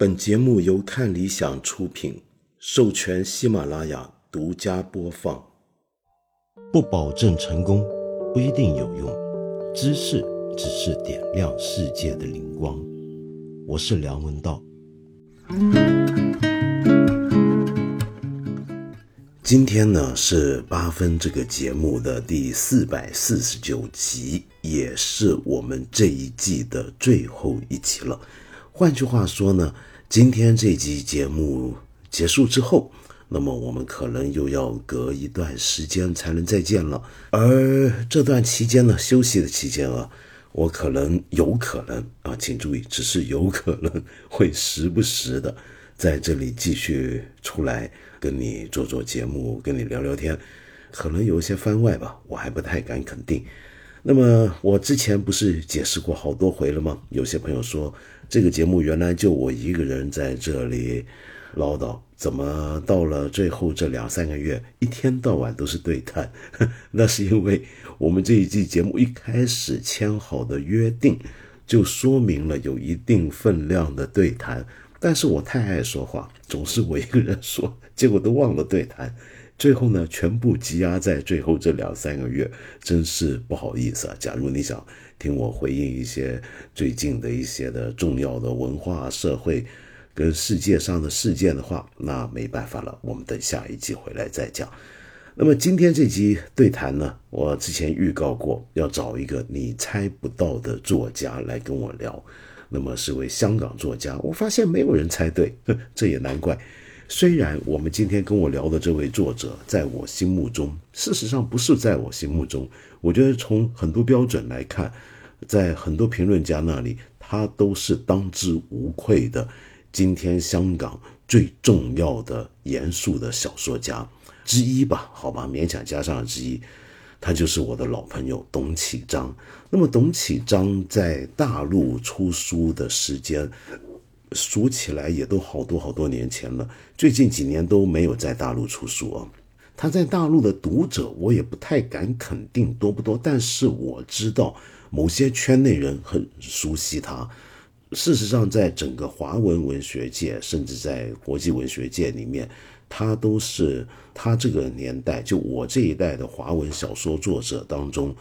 本节目由看理想出品，授权喜马拉雅独家播放。不保证成功，不一定有用。知识只是点亮世界的灵光。我是梁文道。今天呢是八分这个节目的第四百四十九集，也是我们这一季的最后一集了。换句话说呢，今天这集节目结束之后，那么我们可能又要隔一段时间才能再见了。而这段期间呢，休息的期间啊，我可能有可能啊，请注意，只是有可能会时不时的 在这里继续出来跟你做做节目，跟你聊聊天，可能有一些番外吧，我还不太敢肯定。那么我之前不是解释过好多回了吗？有些朋友说。这个节目原来就我一个人在这里唠叨，怎么到了最后这两三个月，一天到晚都是对谈？那是因为我们这一季节目一开始签好的约定，就说明了有一定分量的对谈。但是我太爱说话，总是我一个人说，结果都忘了对谈。最后呢，全部积压在最后这两三个月，真是不好意思啊。假如你想听我回应一些最近的一些的重要的文化、社会跟世界上的事件的话，那没办法了，我们等下一集回来再讲。那么今天这集对谈呢，我之前预告过要找一个你猜不到的作家来跟我聊，那么是位香港作家，我发现没有人猜对，这也难怪。虽然我们今天跟我聊的这位作者，在我心目中，事实上不是在我心目中。我觉得从很多标准来看，在很多评论家那里，他都是当之无愧的今天香港最重要的严肃的小说家之一吧？好吧，勉强加上了之一。他就是我的老朋友董启章。那么，董启章在大陆出书的时间。数起来也都好多好多年前了，最近几年都没有在大陆出书啊。他在大陆的读者，我也不太敢肯定多不多，但是我知道某些圈内人很熟悉他。事实上，在整个华文文学界，甚至在国际文学界里面，他都是他这个年代，就我这一代的华文小说作者当中，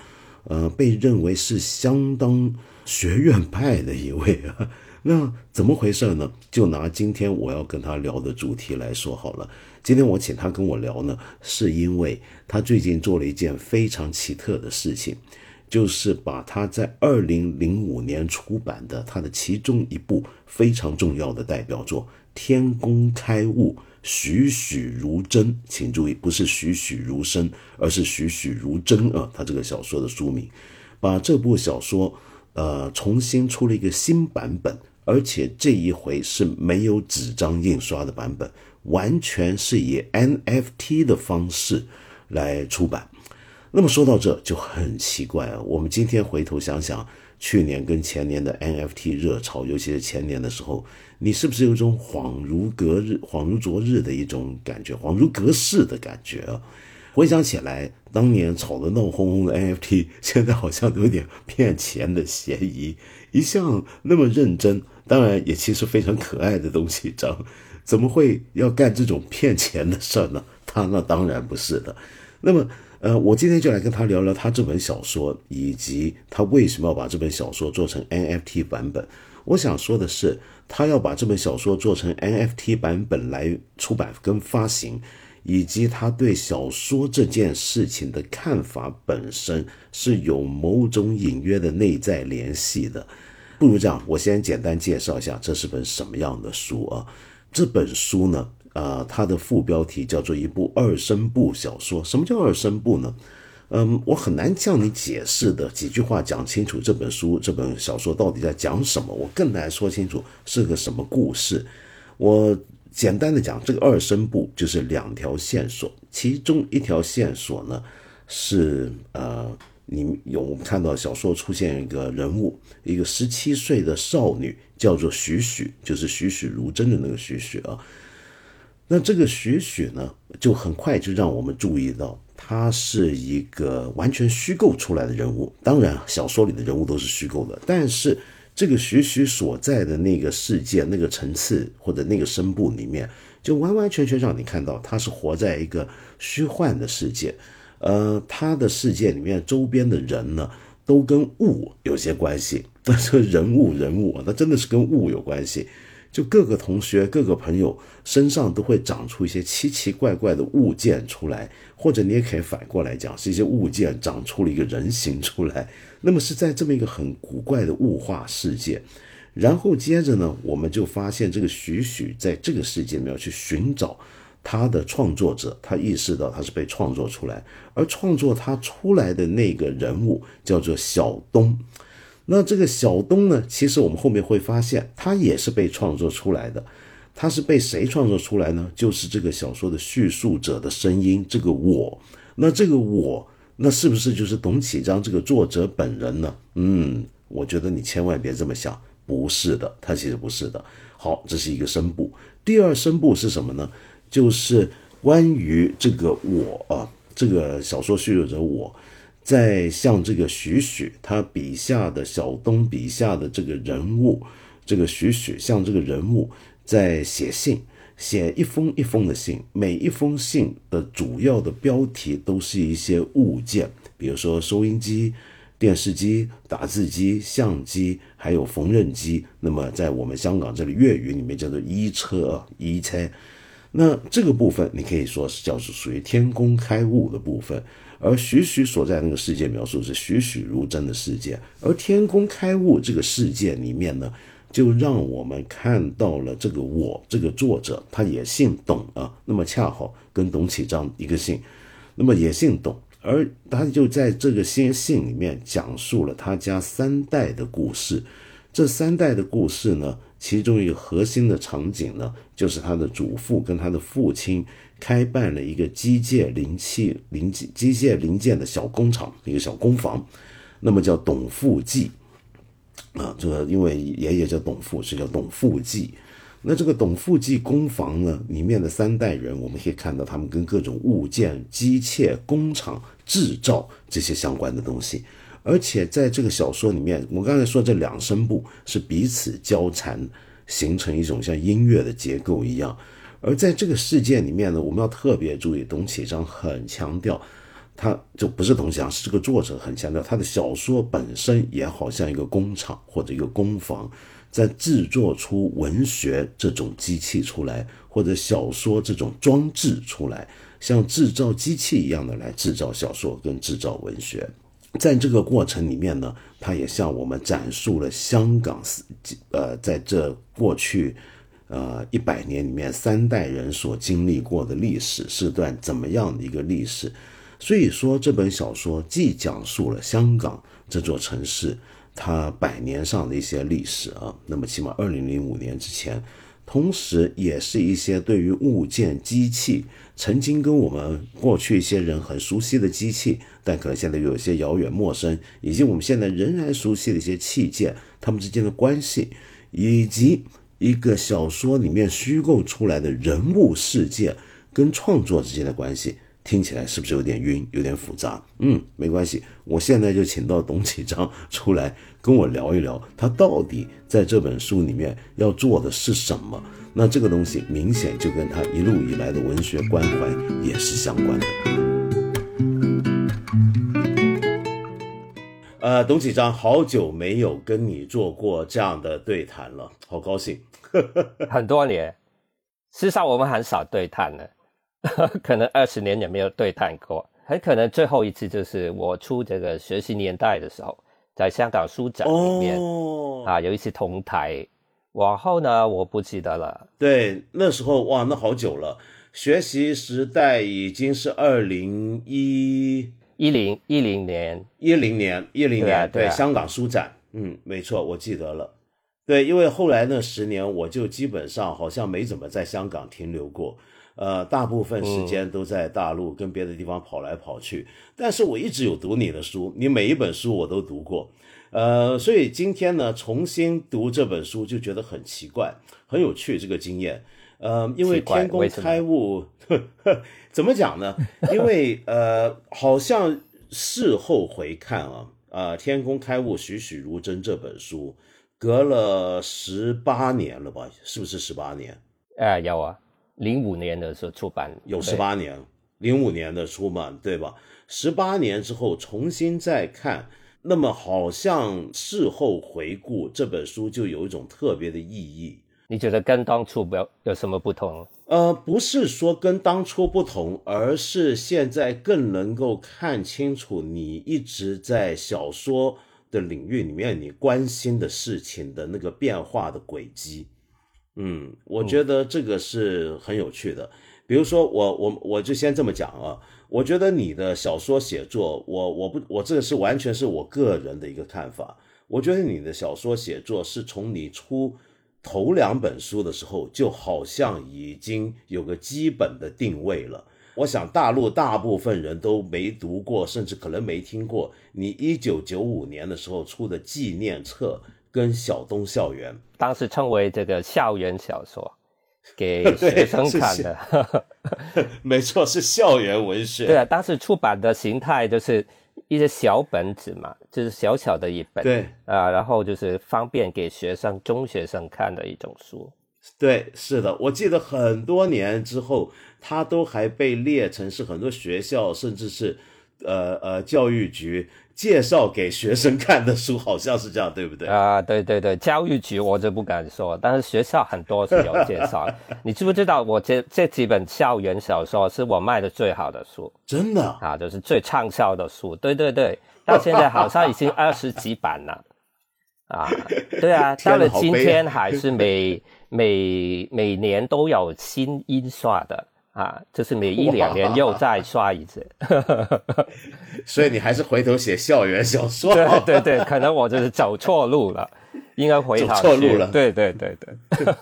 呃，被认为是相当学院派的一位啊。那怎么回事呢？就拿今天我要跟他聊的主题来说好了。今天我请他跟我聊呢，是因为他最近做了一件非常奇特的事情，就是把他在二零零五年出版的他的其中一部非常重要的代表作《天工开物，栩栩如真》，请注意，不是栩栩如生，而是栩栩如真啊！他这个小说的书名，把这部小说呃重新出了一个新版本。而且这一回是没有纸张印刷的版本，完全是以 NFT 的方式来出版。那么说到这就很奇怪啊！我们今天回头想想，去年跟前年的 NFT 热潮，尤其是前年的时候，你是不是有种恍如隔日、恍如昨日的一种感觉，恍如隔世的感觉啊？回想起来，当年炒得闹哄哄的 NFT，现在好像有点骗钱的嫌疑。一向那么认真。当然，也其实非常可爱的东西，张怎么会要干这种骗钱的事儿呢？他那当然不是的。那么，呃，我今天就来跟他聊聊他这本小说，以及他为什么要把这本小说做成 NFT 版本。我想说的是，他要把这本小说做成 NFT 版本来出版跟发行，以及他对小说这件事情的看法本身是有某种隐约的内在联系的。不如这样，我先简单介绍一下这是本什么样的书啊？这本书呢，呃，它的副标题叫做一部二声部小说。什么叫二声部呢？嗯，我很难向你解释的几句话讲清楚这本书、这本小说到底在讲什么。我更难说清楚是个什么故事。我简单的讲，这个二声部就是两条线索，其中一条线索呢是呃。你有看到小说出现一个人物，一个十七岁的少女，叫做许许，就是栩栩如真的那个许许啊。那这个许许呢，就很快就让我们注意到，他是一个完全虚构出来的人物。当然，小说里的人物都是虚构的，但是这个徐徐所在的那个世界、那个层次或者那个声部里面，就完完全全让你看到他是活在一个虚幻的世界。呃，他的世界里面周边的人呢，都跟物有些关系。那 这人物人物，那真的是跟物有关系。就各个同学、各个朋友身上都会长出一些奇奇怪怪的物件出来，或者你也可以反过来讲，是一些物件长出了一个人形出来。那么是在这么一个很古怪的物化世界，然后接着呢，我们就发现这个许许在这个世界里面去寻找。他的创作者，他意识到他是被创作出来，而创作他出来的那个人物叫做小东。那这个小东呢，其实我们后面会发现，他也是被创作出来的。他是被谁创作出来呢？就是这个小说的叙述者的声音，这个我。那这个我，那是不是就是董启章这个作者本人呢？嗯，我觉得你千万别这么想，不是的，他其实不是的。好，这是一个声部。第二声部是什么呢？就是关于这个我啊，这个小说叙述者我，在向这个许许他笔下的小东笔下的这个人物，这个许许向这个人物在写信，写一封一封的信，每一封信的主要的标题都是一些物件，比如说收音机、电视机、打字机、相机，还有缝纫机。那么在我们香港这里粤语里面叫做衣车啊，衣车。那这个部分，你可以说是叫做属于天工开物的部分，而徐徐所在那个世界描述是栩栩如真的世界，而天工开物这个世界里面呢，就让我们看到了这个我这个作者，他也姓董啊，那么恰好跟董启章一个姓，那么也姓董，而他就在这个信信里面讲述了他家三代的故事，这三代的故事呢。其中一个核心的场景呢，就是他的祖父跟他的父亲开办了一个机械零器零机机械零件的小工厂，一个小工坊，那么叫董富记啊，这个因为爷爷叫董富，是叫董富记。那这个董富记工坊呢，里面的三代人，我们可以看到他们跟各种物件、机械工厂制造这些相关的东西。而且在这个小说里面，我刚才说这两声部是彼此交缠，形成一种像音乐的结构一样。而在这个事件里面呢，我们要特别注意，董启章很强调，他就不是董启章，是这个作者很强调，他的小说本身也好像一个工厂或者一个工坊，在制作出文学这种机器出来，或者小说这种装置出来，像制造机器一样的来制造小说跟制造文学。在这个过程里面呢，他也向我们展述了香港呃，在这过去，呃一百年里面三代人所经历过的历史是段怎么样的一个历史。所以说这本小说既讲述了香港这座城市它百年上的一些历史啊，那么起码二零零五年之前。同时，也是一些对于物件、机器，曾经跟我们过去一些人很熟悉的机器，但可能现在有一些遥远陌生，以及我们现在仍然熟悉的一些器件，它们之间的关系，以及一个小说里面虚构出来的人物世界跟创作之间的关系。听起来是不是有点晕，有点复杂？嗯，没关系，我现在就请到董启章出来跟我聊一聊，他到底在这本书里面要做的是什么？那这个东西明显就跟他一路以来的文学关怀也是相关的。呃，董启章，好久没有跟你做过这样的对谈了，好高兴，很多年，事实上我们很少对谈了。可能二十年也没有对谈过，很可能最后一次就是我出这个学习年代的时候，在香港书展里面啊，有一次同台。往后呢，我不记得了。对，那时候哇，那好久了。学习时代已经是二零一一零一零年，一零年一零年，对，香港书展，嗯，没错，我记得了。对，因为后来那十年，我就基本上好像没怎么在香港停留过。呃，大部分时间都在大陆跟别的地方跑来跑去，但是我一直有读你的书，你每一本书我都读过，呃，所以今天呢，重新读这本书就觉得很奇怪，很有趣这个经验，呃，因为天工开物，怎么讲呢？因为呃，好像事后回看啊，啊，天工开物栩栩如真这本书，隔了十八年了吧？是不是十八年？哎，有啊，零五年的时候出版，有十八年，零五年的出版，对吧？十八年之后重新再看，那么好像事后回顾这本书就有一种特别的意义。你觉得跟当初有有什么不同？呃，不是说跟当初不同，而是现在更能够看清楚你一直在小说的领域里面你关心的事情的那个变化的轨迹。嗯，我觉得这个是很有趣的。比如说，我我我就先这么讲啊，我觉得你的小说写作，我我不我这个是完全是我个人的一个看法。我觉得你的小说写作是从你出。头两本书的时候，就好像已经有个基本的定位了。我想大陆大部分人都没读过，甚至可能没听过你一九九五年的时候出的纪念册跟《小东校园》，当时称为这个校园小说，给学生看的。没错，是校园文学。对啊，当时出版的形态就是。一些小本子嘛，就是小小的一本，对啊，然后就是方便给学生、中学生看的一种书。对，是的，我记得很多年之后，它都还被列成是很多学校，甚至是呃呃教育局。介绍给学生看的书好像是这样，对不对？啊，对对对，教育局我就不敢说，但是学校很多是有介绍。你知不知道我这这几本校园小说是我卖的最好的书？真的啊，就是最畅销的书。对对对，到现在好像已经 二十几版了。啊，对啊，到了今天还是每每每年都有新印刷的。啊，就是每一两年又再刷一次，所以你还是回头写校园小说。对对对，可能我就是走错路了，应该回走错路了。对对对对。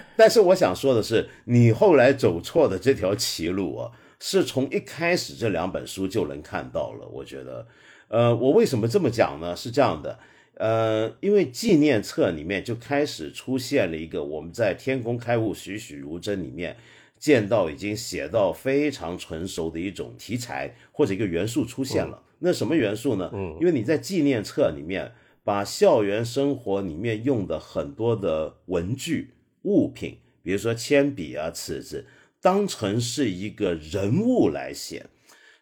但是我想说的是，你后来走错的这条歧路啊，是从一开始这两本书就能看到了。我觉得，呃，我为什么这么讲呢？是这样的，呃，因为纪念册里面就开始出现了一个我们在《天工开物，栩栩如生》里面。见到已经写到非常成熟的一种题材或者一个元素出现了，那什么元素呢？嗯，因为你在纪念册里面把校园生活里面用的很多的文具物品，比如说铅笔啊、尺子，当成是一个人物来写。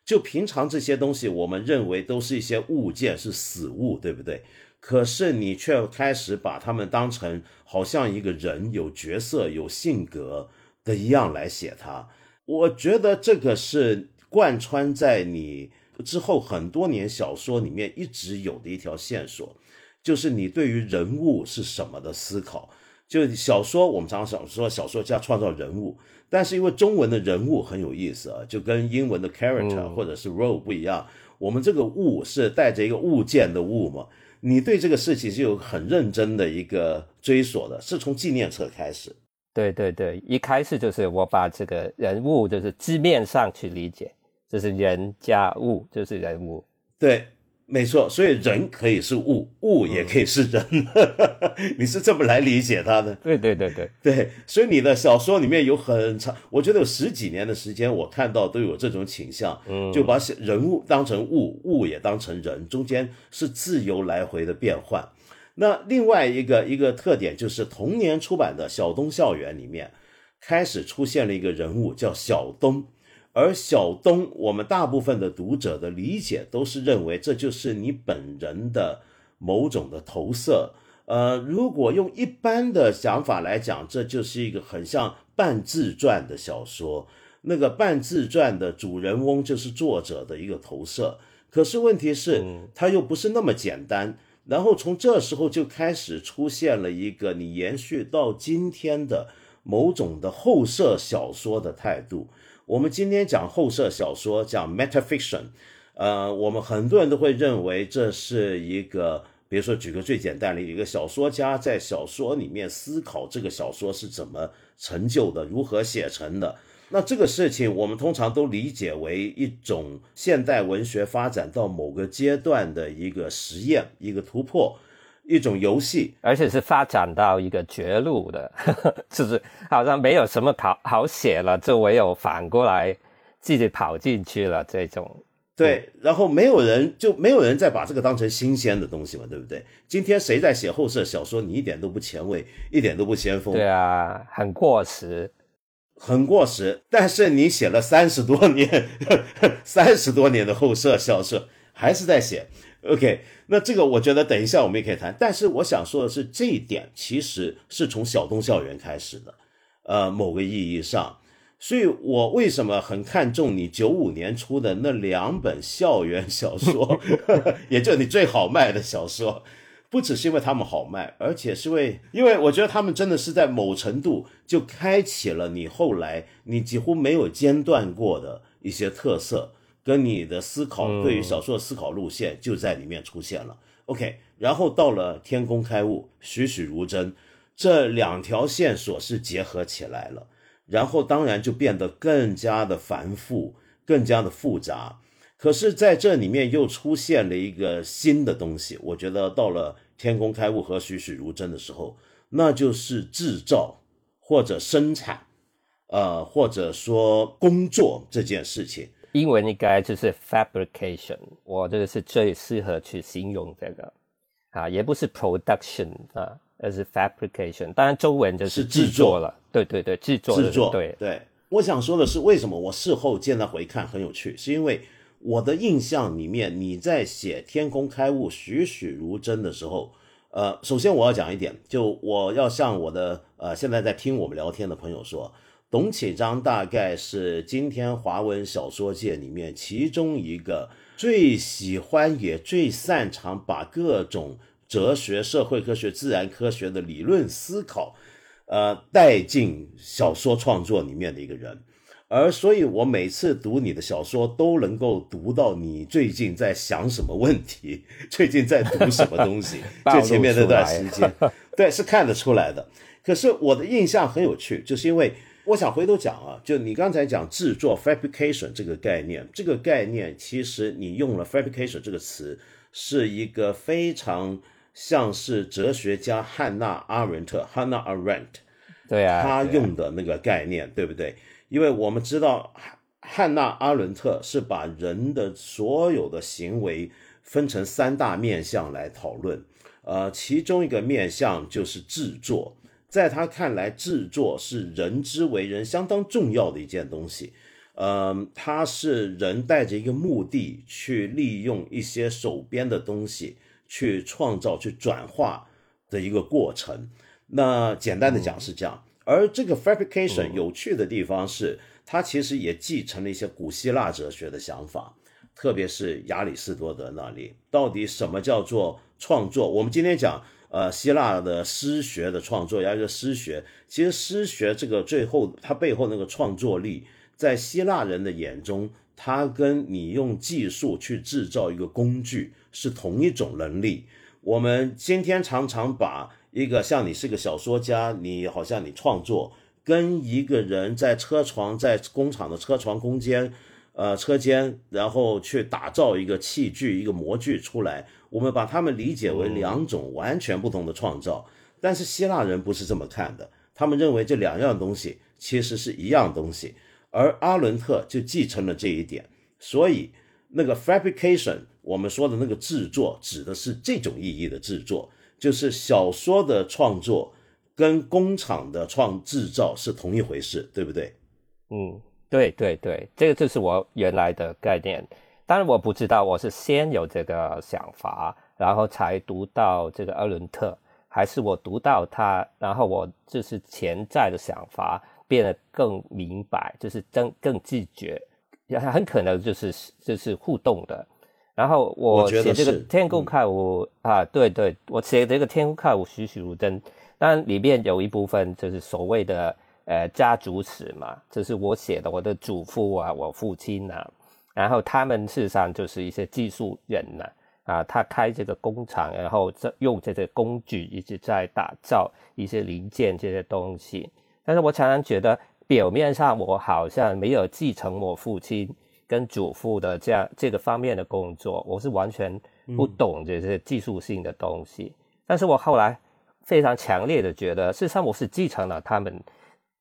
就平常这些东西，我们认为都是一些物件，是死物，对不对？可是你却开始把它们当成好像一个人，有角色、有性格。的一样来写它，我觉得这个是贯穿在你之后很多年小说里面一直有的一条线索，就是你对于人物是什么的思考。就小说，我们常常想说小说家创造人物，但是因为中文的人物很有意思啊，就跟英文的 character 或者是 role 不一样，我们这个物是带着一个物件的物嘛。你对这个事情是有很认真的一个追索的，是从纪念册开始。对对对，一开始就是我把这个人物就是字面上去理解，就是人加物就是人物。对，没错，所以人可以是物，物也可以是人，你是这么来理解他的？对对对对对，所以你的小说里面有很长，我觉得有十几年的时间，我看到都有这种倾向，嗯就把人物当成物，物也当成人，中间是自由来回的变换。那另外一个一个特点就是同年出版的《小东校园》里面开始出现了一个人物叫小东，而小东我们大部分的读者的理解都是认为这就是你本人的某种的投射。呃，如果用一般的想法来讲，这就是一个很像半自传的小说，那个半自传的主人翁就是作者的一个投射。可是问题是，它又不是那么简单。然后从这时候就开始出现了一个你延续到今天的某种的后设小说的态度。我们今天讲后设小说，讲 metafiction，呃，我们很多人都会认为这是一个，比如说举个最简单的一个小说家在小说里面思考这个小说是怎么成就的，如何写成的。那这个事情，我们通常都理解为一种现代文学发展到某个阶段的一个实验、一个突破、一种游戏，而且是发展到一个绝路的，就是好像没有什么好好写了，就唯有反过来自己跑进去了这种。对，然后没有人就没有人再把这个当成新鲜的东西嘛，对不对？今天谁在写后设小说，你一点都不前卫，一点都不先锋，对啊，很过时，很过时。但是你写了三十多年，三十多年的后设小说，还是在写。OK，那这个我觉得等一下我们也可以谈。但是我想说的是，这一点其实是从小东校园开始的，呃，某个意义上。所以我为什么很看重你九五年出的那两本校园小说，也就你最好卖的小说，不只是因为他们好卖，而且是为因为我觉得他们真的是在某程度就开启了你后来你几乎没有间断过的一些特色，跟你的思考对于小说的思考路线就在里面出现了。OK，然后到了天工开物、栩栩如真这两条线索是结合起来了。然后当然就变得更加的繁复，更加的复杂。可是，在这里面又出现了一个新的东西。我觉得到了天工开物和栩栩如真的时候，那就是制造或者生产，呃，或者说工作这件事情。英文应该就是 fabrication，我这个是最适合去形容这个啊，也不是 production 啊。而是 fabrication，当然中文就是制作了。对对对，制作制作。对对，我想说的是，为什么我事后见到回看很有趣，是因为我的印象里面，你在写《天工开物》栩栩如真的时候，呃，首先我要讲一点，就我要向我的呃现在在听我们聊天的朋友说，董启章大概是今天华文小说界里面其中一个最喜欢也最擅长把各种。哲学、社会科学、自然科学的理论思考，呃，带进小说创作里面的一个人，而所以，我每次读你的小说，都能够读到你最近在想什么问题，最近在读什么东西。就前面那段时间，对，是看得出来的。可是我的印象很有趣，就是因为我想回头讲啊，就你刚才讲制作 （fabrication） 这个概念，这个概念其实你用了 “fabrication” 这个词，是一个非常。像是哲学家汉娜·阿伦特 （Hannah Arendt），对啊，他用的那个概念，对不对？因为我们知道汉汉娜·阿伦特是把人的所有的行为分成三大面相来讨论，呃，其中一个面相就是制作，在他看来，制作是人之为人相当重要的一件东西，嗯，它是人带着一个目的去利用一些手边的东西。去创造、去转化的一个过程。那简单的讲是这样，而这个 fabrication 有趣的地方是，它其实也继承了一些古希腊哲学的想法，特别是亚里士多德那里。到底什么叫做创作？我们今天讲，呃，希腊的诗学的创作，一个诗学，其实诗学这个最后它背后那个创作力，在希腊人的眼中，它跟你用技术去制造一个工具。是同一种能力。我们今天常常把一个像你是个小说家，你好像你创作，跟一个人在车床在工厂的车床空间，呃车间，然后去打造一个器具一个模具出来，我们把他们理解为两种完全不同的创造。但是希腊人不是这么看的，他们认为这两样东西其实是一样东西，而阿伦特就继承了这一点，所以那个 fabrication。我们说的那个制作，指的是这种意义的制作，就是小说的创作跟工厂的创制造是同一回事，对不对？嗯，对对对，这个就是我原来的概念。当然我不知道我是先有这个想法，然后才读到这个阿伦特，还是我读到他，然后我就是潜在的想法变得更明白，就是更更自觉，很可能就是就是互动的。然后我写这个《天空看我》啊，对对，我写这个《天空看我》栩栩如生，但里面有一部分就是所谓的呃家族史嘛，这是我写的，我的祖父啊，我父亲呐，然后他们事实上就是一些技术人呐，啊，他开这个工厂，然后这用这些工具一直在打造一些零件这些东西。但是我常常觉得表面上我好像没有继承我父亲。跟祖父的这样这个方面的工作，我是完全不懂这些技术性的东西。但是我后来非常强烈的觉得，事实上我是继承了他们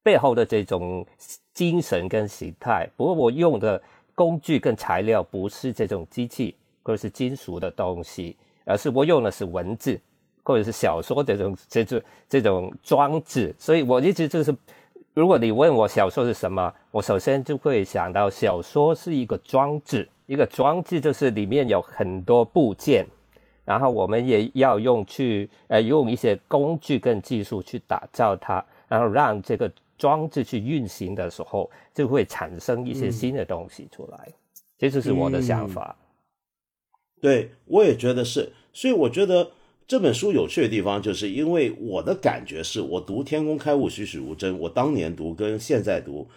背后的这种精神跟形态。不过我用的工具跟材料不是这种机器或者是金属的东西，而是我用的是文字或者是小说这种这种这种装置。所以我一直就是，如果你问我小说是什么，我首先就会想到小说是一个装置，一个装置就是里面有很多部件。然后我们也要用去呃用一些工具跟技术去打造它，然后让这个装置去运行的时候，就会产生一些新的东西出来。这就是我的想法。对，我也觉得是。所以我觉得这本书有趣的地方，就是因为我的感觉是我读《天工开物，栩栩如生》，我当年读跟现在读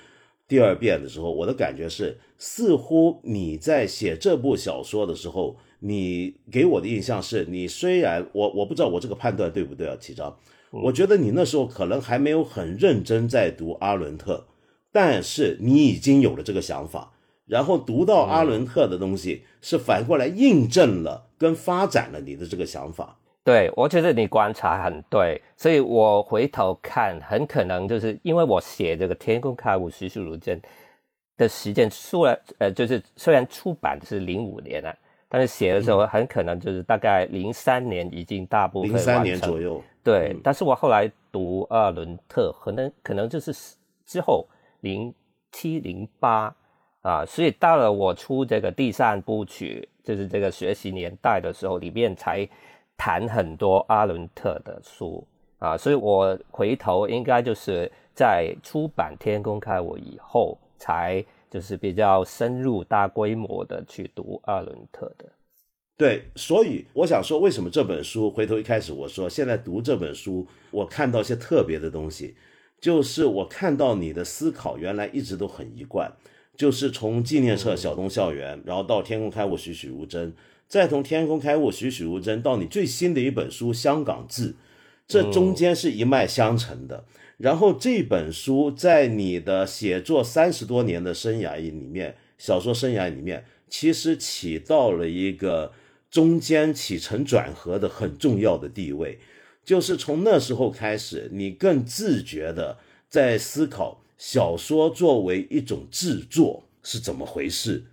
第二遍的时候，我的感觉是，似乎你在写这部小说的时候。你给我的印象是，你虽然我我不知道我这个判断对不对啊，启章，我觉得你那时候可能还没有很认真在读阿伦特，但是你已经有了这个想法，然后读到阿伦特的东西，是反过来印证了跟发展了你的这个想法。对，我觉得你观察很对，所以我回头看，很可能就是因为我写这个《天空开悟栩栩如生》的时间，虽然呃，就是虽然出版是零五年啊。但是写的时候很可能就是大概零三年已经大部分零三年左右，对。但是我后来读阿伦特，可能可能就是之后零七零八啊，所以到了我出这个第三部曲，就是这个学习年代的时候，里面才谈很多阿伦特的书啊，所以我回头应该就是在出版《天工开我》以后才。就是比较深入、大规模的去读阿伦特的，对，所以我想说，为什么这本书？回头一开始我说，现在读这本书，我看到一些特别的东西，就是我看到你的思考原来一直都很一贯，就是从纪念册、小东校园，然后到天空开我、栩栩如生，再从天空开物、栩栩如生到你最新的一本书《香港志》，这中间是一脉相承的。然后这本书在你的写作三十多年的生涯里面，小说生涯里面，其实起到了一个中间起承转合的很重要的地位。就是从那时候开始，你更自觉的在思考小说作为一种制作是怎么回事，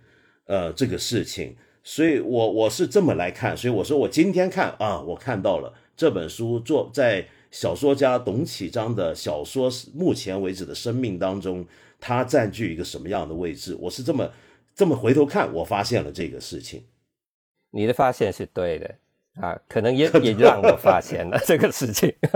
呃，这个事情。所以我我是这么来看，所以我说我今天看啊，我看到了这本书做在。小说家董启章的小说目前为止的生命当中，他占据一个什么样的位置？我是这么这么回头看，我发现了这个事情。你的发现是对的啊，可能也 也让我发现了这个事情。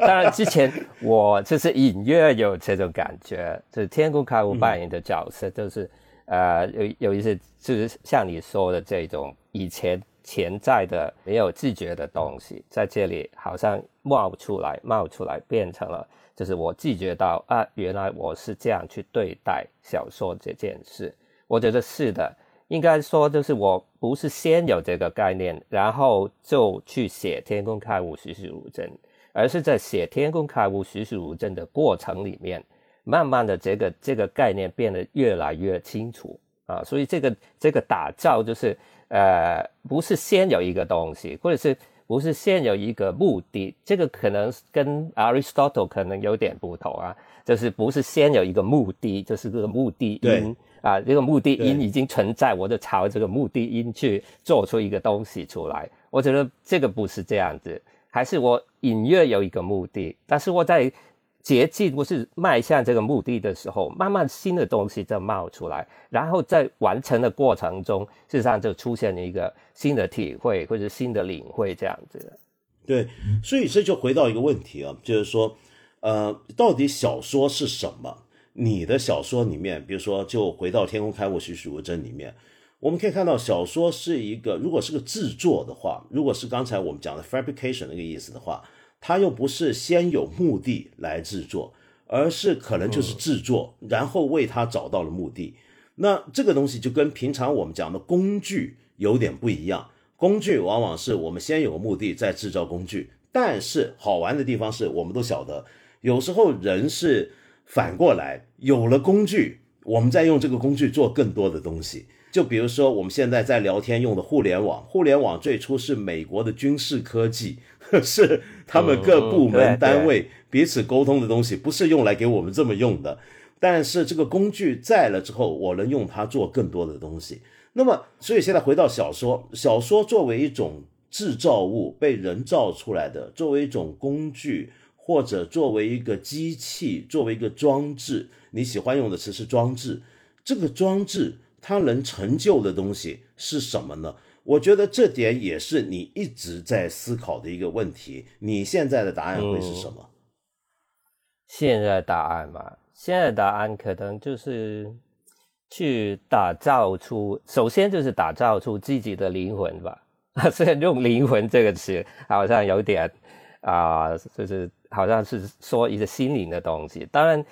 当然，之前我就是隐约有这种感觉，就是天空开悟扮演的角色，就是呃有有一些就是像你说的这种以前。潜在的没有自觉的东西在这里好像冒出来，冒出来变成了，就是我自觉到啊，原来我是这样去对待小说这件事。我觉得是的，应该说就是我不是先有这个概念，然后就去写《天空开悟，栩栩如生》，而是在写《天空开悟，栩栩如生》的过程里面，慢慢的这个这个概念变得越来越清楚啊。所以这个这个打造就是。呃，不是先有一个东西，或者是不是先有一个目的？这个可能跟 Aristotle 可能有点不同啊，就是不是先有一个目的，就是这个目的因啊，这个目的因已经存在，我就朝这个目的因去做出一个东西出来。我觉得这个不是这样子，还是我隐约有一个目的，但是我在。捷径不是迈向这个目的的时候，慢慢新的东西在冒出来，然后在完成的过程中，事实上就出现了一个新的体会或者新的领会，这样子的。对，所以这就回到一个问题啊，就是说，呃，到底小说是什么？你的小说里面，比如说，就回到《天空开悟，栩栩如生》里面，我们可以看到，小说是一个，如果是个制作的话，如果是刚才我们讲的 fabrication 那个意思的话。他又不是先有目的来制作，而是可能就是制作，然后为它找到了目的。那这个东西就跟平常我们讲的工具有点不一样。工具往往是我们先有目的再制造工具，但是好玩的地方是我们都晓得，有时候人是反过来，有了工具，我们再用这个工具做更多的东西。就比如说我们现在在聊天用的互联网，互联网最初是美国的军事科技。是他们各部门单位彼此沟通的东西，不是用来给我们这么用的。但是这个工具在了之后，我能用它做更多的东西。那么，所以现在回到小说，小说作为一种制造物，被人造出来的，作为一种工具，或者作为一个机器，作为一个装置，你喜欢用的词是装置。这个装置它能成就的东西是什么呢？我觉得这点也是你一直在思考的一个问题。你现在的答案会是什么？现在答案嘛，现在答案可能就是去打造出，首先就是打造出自己的灵魂吧。虽然用“灵魂”这个词好像有点啊，就是好像是说一个心灵的东西。当然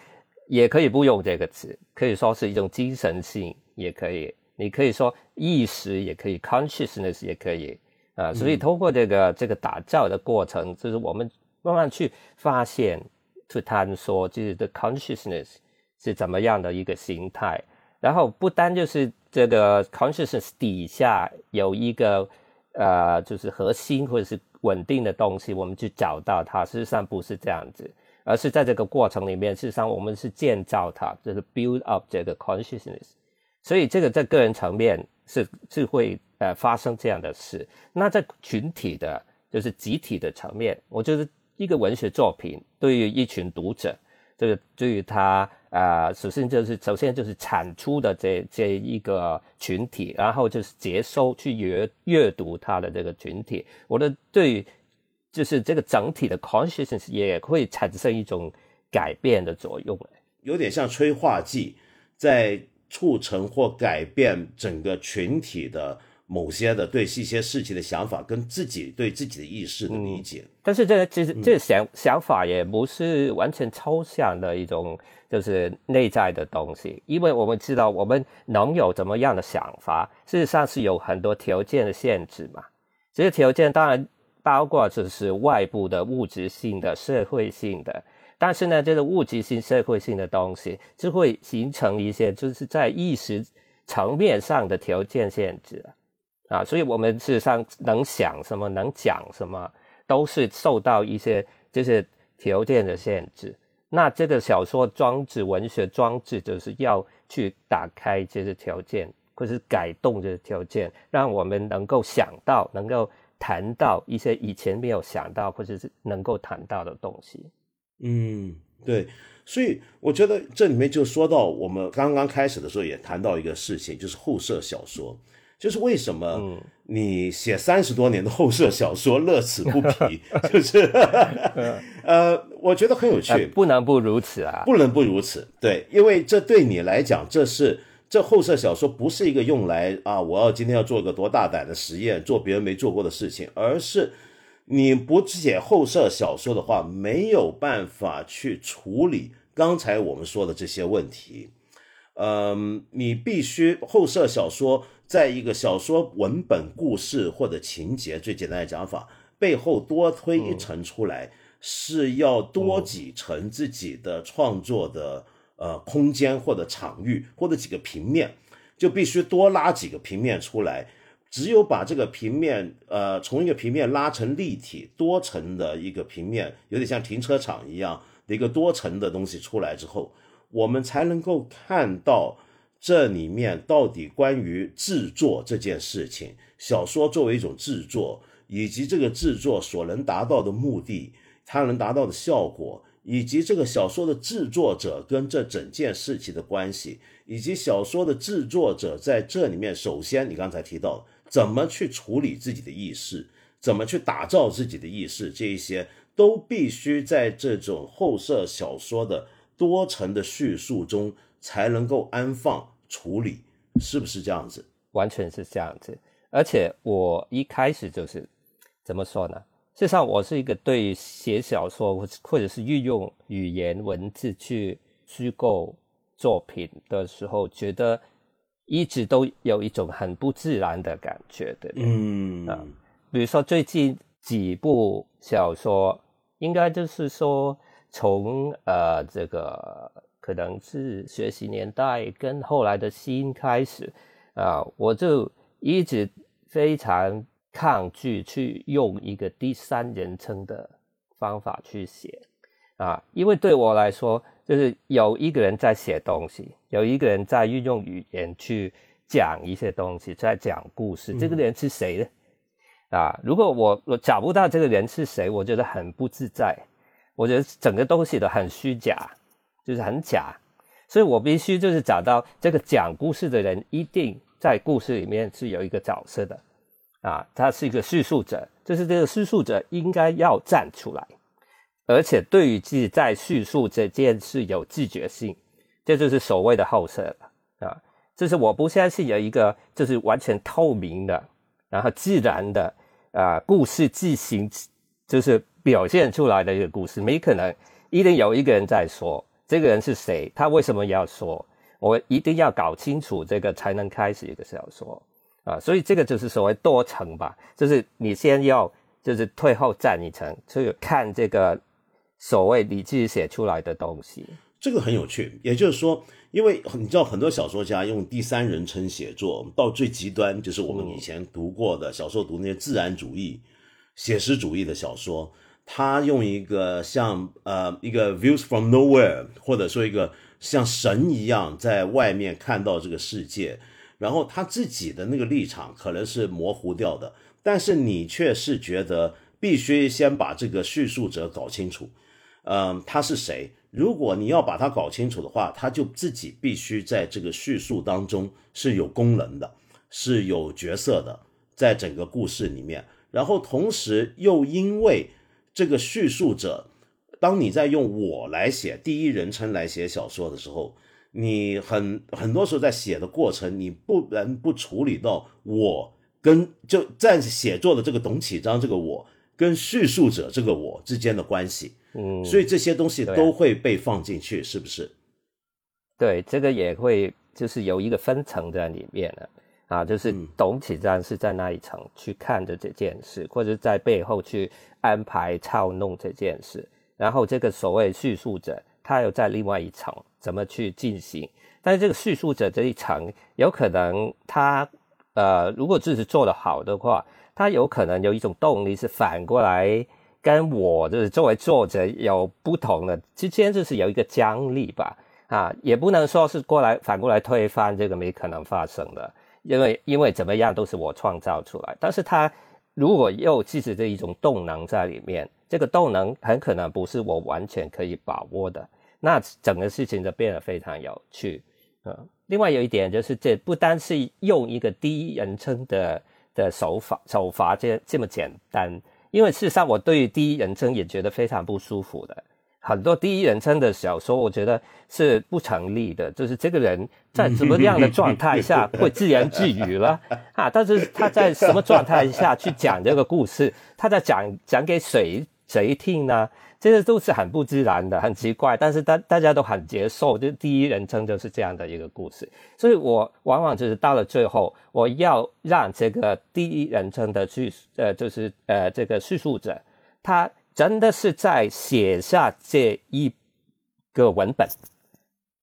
也可以不用这个词，可以说是一种精神性，也可以。你可以说意识也可以，consciousness 也可以啊，所以通过这个这个打造的过程，就是我们慢慢去发现、去探索，就是 the consciousness 是怎么样的一个形态。然后不单就是这个 consciousness 底下有一个呃，就是核心或者是稳定的东西，我们去找到它。事实上不是这样子，而是在这个过程里面，事实上我们是建造它，就是 build up 这个 consciousness。所以这个在个人层面是是会呃发生这样的事，那在群体的，就是集体的层面，我觉得一个文学作品对于一群读者，这个对于他啊，首先就是首先就是产出的这这一个群体，然后就是接收去阅阅读他的这个群体，我的对就是这个整体的 consciousness 也会产生一种改变的作用，有点像催化剂在。促成或改变整个群体的某些的对一些事情的想法，跟自己对自己的意识的理解。但是这个其实这想想法也不是完全抽象的一种，就是内在的东西。因为我们知道，我们能有怎么样的想法，事实上是有很多条件的限制嘛。这些条件当然包括就是外部的物质性的、社会性的。但是呢，这个物质性、社会性的东西就会形成一些，就是在意识层面上的条件限制啊，所以我们事实上能想什么、能讲什么，都是受到一些这些条件的限制。那这个小说装置、文学装置，就是要去打开这些条件，或是改动这些条件，让我们能够想到、能够谈到一些以前没有想到，或者是能够谈到的东西。嗯，对，所以我觉得这里面就说到我们刚刚开始的时候也谈到一个事情，就是后设小说，就是为什么你写三十多年的后设小说乐此不疲，就是 呃，我觉得很有趣，不能不如此啊，不能不如此，对，因为这对你来讲，这是这后设小说不是一个用来啊，我要今天要做个多大胆的实验，做别人没做过的事情，而是。你不写后设小说的话，没有办法去处理刚才我们说的这些问题。嗯，你必须后设小说，在一个小说文本、故事或者情节最简单的讲法背后多推一层出来，是要多几层自己的创作的呃空间或者场域或者几个平面，就必须多拉几个平面出来。只有把这个平面，呃，从一个平面拉成立体多层的一个平面，有点像停车场一样的一个多层的东西出来之后，我们才能够看到这里面到底关于制作这件事情，小说作为一种制作，以及这个制作所能达到的目的，它能达到的效果，以及这个小说的制作者跟这整件事情的关系，以及小说的制作者在这里面，首先你刚才提到。怎么去处理自己的意识，怎么去打造自己的意识，这一些都必须在这种后设小说的多层的叙述中才能够安放处理，是不是这样子？完全是这样子。而且我一开始就是怎么说呢？事实上，我是一个对写小说或或者是运用语言文字去虚构作品的时候，觉得。一直都有一种很不自然的感觉的，嗯。啊，比如说最近几部小说，应该就是说从呃这个可能是学习年代跟后来的新开始啊，我就一直非常抗拒去用一个第三人称的方法去写，啊，因为对我来说，就是有一个人在写东西，有一个人在运用语言去讲一些东西，在讲故事。这个人是谁呢？啊，如果我我找不到这个人是谁，我觉得很不自在。我觉得整个东西都很虚假，就是很假。所以我必须就是找到这个讲故事的人，一定在故事里面是有一个角色的。啊，他是一个叙述者，就是这个叙述者应该要站出来。而且对于自己在叙述这件事有自觉性，这就是所谓的后设了啊。这是我不相信有一个就是完全透明的，然后自然的啊故事进行就是表现出来的一个故事，没可能一定有一个人在说，这个人是谁，他为什么要说，我一定要搞清楚这个才能开始一个小说啊。所以这个就是所谓多层吧，就是你先要就是退后站一层，去看这个。所谓你自己写出来的东西，这个很有趣。也就是说，因为你知道，很多小说家用第三人称写作，到最极端就是我们以前读过的小时候读那些自然主义、写实主义的小说，他用一个像呃一个 views from nowhere，或者说一个像神一样在外面看到这个世界，然后他自己的那个立场可能是模糊掉的，但是你却是觉得必须先把这个叙述者搞清楚。嗯，他是谁？如果你要把它搞清楚的话，他就自己必须在这个叙述当中是有功能的，是有角色的，在整个故事里面。然后同时又因为这个叙述者，当你在用我来写第一人称来写小说的时候，你很很多时候在写的过程，你不能不处理到我跟就在写作的这个董启章这个我跟叙述者这个我之间的关系。嗯，所以这些东西都会被放进去，是不是？对，这个也会就是有一个分层在里面的啊，就是董启章是在那一层去看着这件事，或者在背后去安排操弄这件事，然后这个所谓叙述者，他又在另外一层怎么去进行？但是这个叙述者这一层，有可能他呃，如果自己做得好的话，他有可能有一种动力是反过来。跟我就是作为作者有不同的之间，就是有一个张力吧，啊，也不能说是过来反过来推翻这个没可能发生的，因为因为怎么样都是我创造出来，但是他如果又其实这一种动能在里面，这个动能很可能不是我完全可以把握的，那整个事情就变得非常有趣，嗯，另外有一点就是这不单是用一个第一人称的的手法手法这这么简单。因为事实上，我对于第一人称也觉得非常不舒服的。很多第一人称的小说，我觉得是不成立的。就是这个人在什么样的状态下会自言自语了 啊？但是他在什么状态下去讲这个故事？他在讲讲给谁谁听呢？这些都是很不自然的，很奇怪，但是大大家都很接受，就第一人称就是这样的一个故事。所以我往往就是到了最后，我要让这个第一人称的叙呃，就是呃这个叙述者，他真的是在写下这一个文本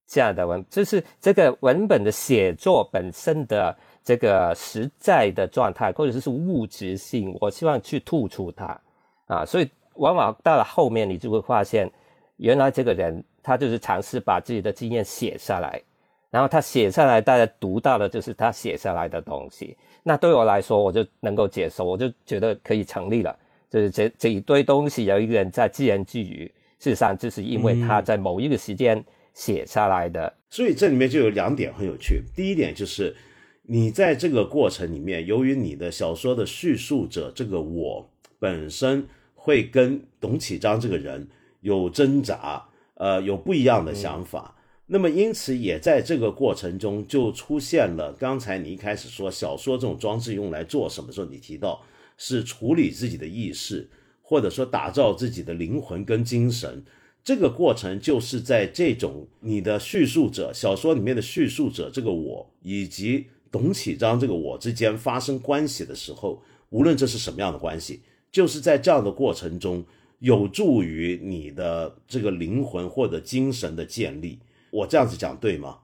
这样的文，就是这个文本的写作本身的这个实在的状态，或者是物质性，我希望去突出它啊，所以。往往到了后面，你就会发现，原来这个人他就是尝试把自己的经验写下来，然后他写下来，大家读到的就是他写下来的东西。那对我来说，我就能够接受，我就觉得可以成立了。就是这这一堆东西，有一个人在自言自语，事实上就是因为他在某一个时间写下来的。所以这里面就有两点很有趣。第一点就是，你在这个过程里面，由于你的小说的叙述者这个我本身。会跟董启章这个人有挣扎，呃，有不一样的想法。那么因此也在这个过程中就出现了刚才你一开始说小说这种装置用来做什么时候，你提到是处理自己的意识，或者说打造自己的灵魂跟精神。这个过程就是在这种你的叙述者小说里面的叙述者这个我以及董启章这个我之间发生关系的时候，无论这是什么样的关系。就是在这样的过程中，有助于你的这个灵魂或者精神的建立。我这样子讲对吗？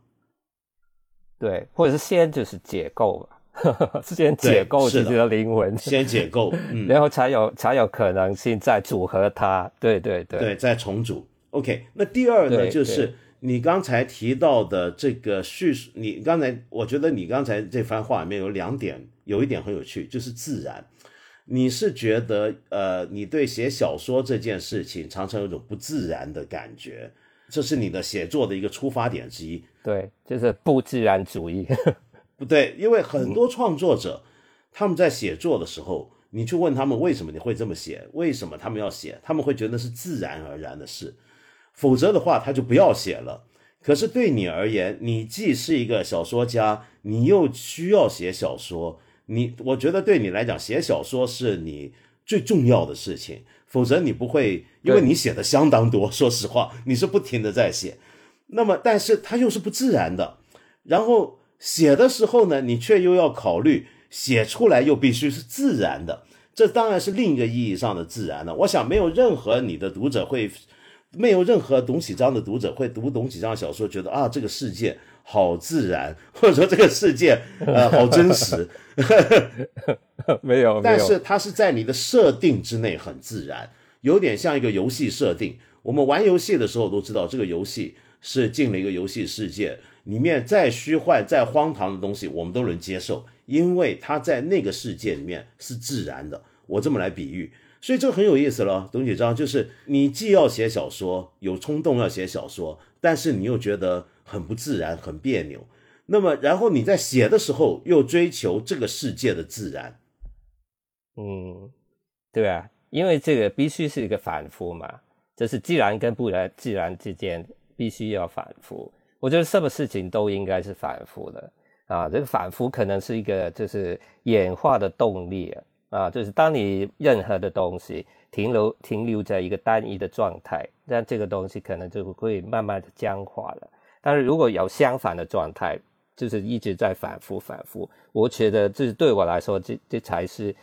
对，或者是先就是解构了，先解构自己的灵魂，先解构，嗯然后才有才有可能性再组合它。对对对，对，再重组。OK，那第二呢，就是你刚才提到的这个叙述，你刚才我觉得你刚才这番话里面有两点，有一点很有趣，就是自然。你是觉得呃，你对写小说这件事情常常有种不自然的感觉，这是你的写作的一个出发点之一。对，就是不自然主义。不对，因为很多创作者他们在写作的时候，你去问他们为什么你会这么写，为什么他们要写，他们会觉得是自然而然的事，否则的话他就不要写了。可是对你而言，你既是一个小说家，你又需要写小说。你我觉得对你来讲，写小说是你最重要的事情，否则你不会，因为你写的相当多。说实话，你是不停的在写，那么但是它又是不自然的。然后写的时候呢，你却又要考虑写出来又必须是自然的，这当然是另一个意义上的自然了。我想没有任何你的读者会，没有任何董启章的读者会读董启章小说觉得啊这个世界。好自然，或者说这个世界呃好真实，没有，但是它是在你的设定之内很自然，有点像一个游戏设定。我们玩游戏的时候都知道，这个游戏是进了一个游戏世界，里面再虚幻、再荒唐的东西我们都能接受，因为它在那个世界里面是自然的。我这么来比喻，所以这个很有意思了。董启章就是你既要写小说，有冲动要写小说，但是你又觉得。很不自然，很别扭。那么，然后你在写的时候又追求这个世界的自然。嗯，对啊，因为这个必须是一个反复嘛，就是自然跟不然自然之间必须要反复。我觉得什么事情都应该是反复的啊，这个反复可能是一个就是演化的动力啊，啊，就是当你任何的东西停留停留在一个单一的状态，那这个东西可能就会慢慢的僵化了。但是如果有相反的状态，就是一直在反复反复，我觉得这对我来说，这这才是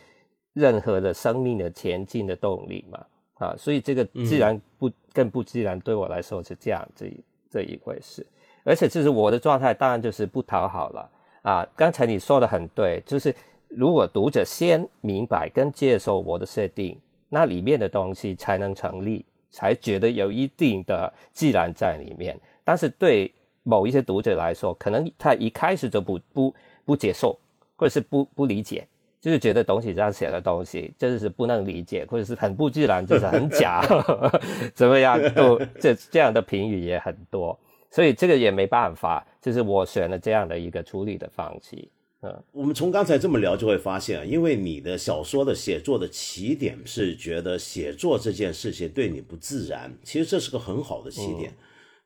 任何的生命的前进的动力嘛啊！所以这个自然不更不自然，对我来说是这样这这一回事。而且就是我的状态，当然就是不讨好了啊！刚才你说的很对，就是如果读者先明白跟接受我的设定，那里面的东西才能成立，才觉得有一定的自然在里面。但是对某一些读者来说，可能他一开始就不不不接受，或者是不不理解，就是觉得董启章写的东西就是不能理解，或者是很不自然，就是很假，怎么样？都这这样的评语也很多，所以这个也没办法，就是我选了这样的一个处理的方式。嗯，我们从刚才这么聊就会发现，因为你的小说的写作的起点是觉得写作这件事情对你不自然，其实这是个很好的起点。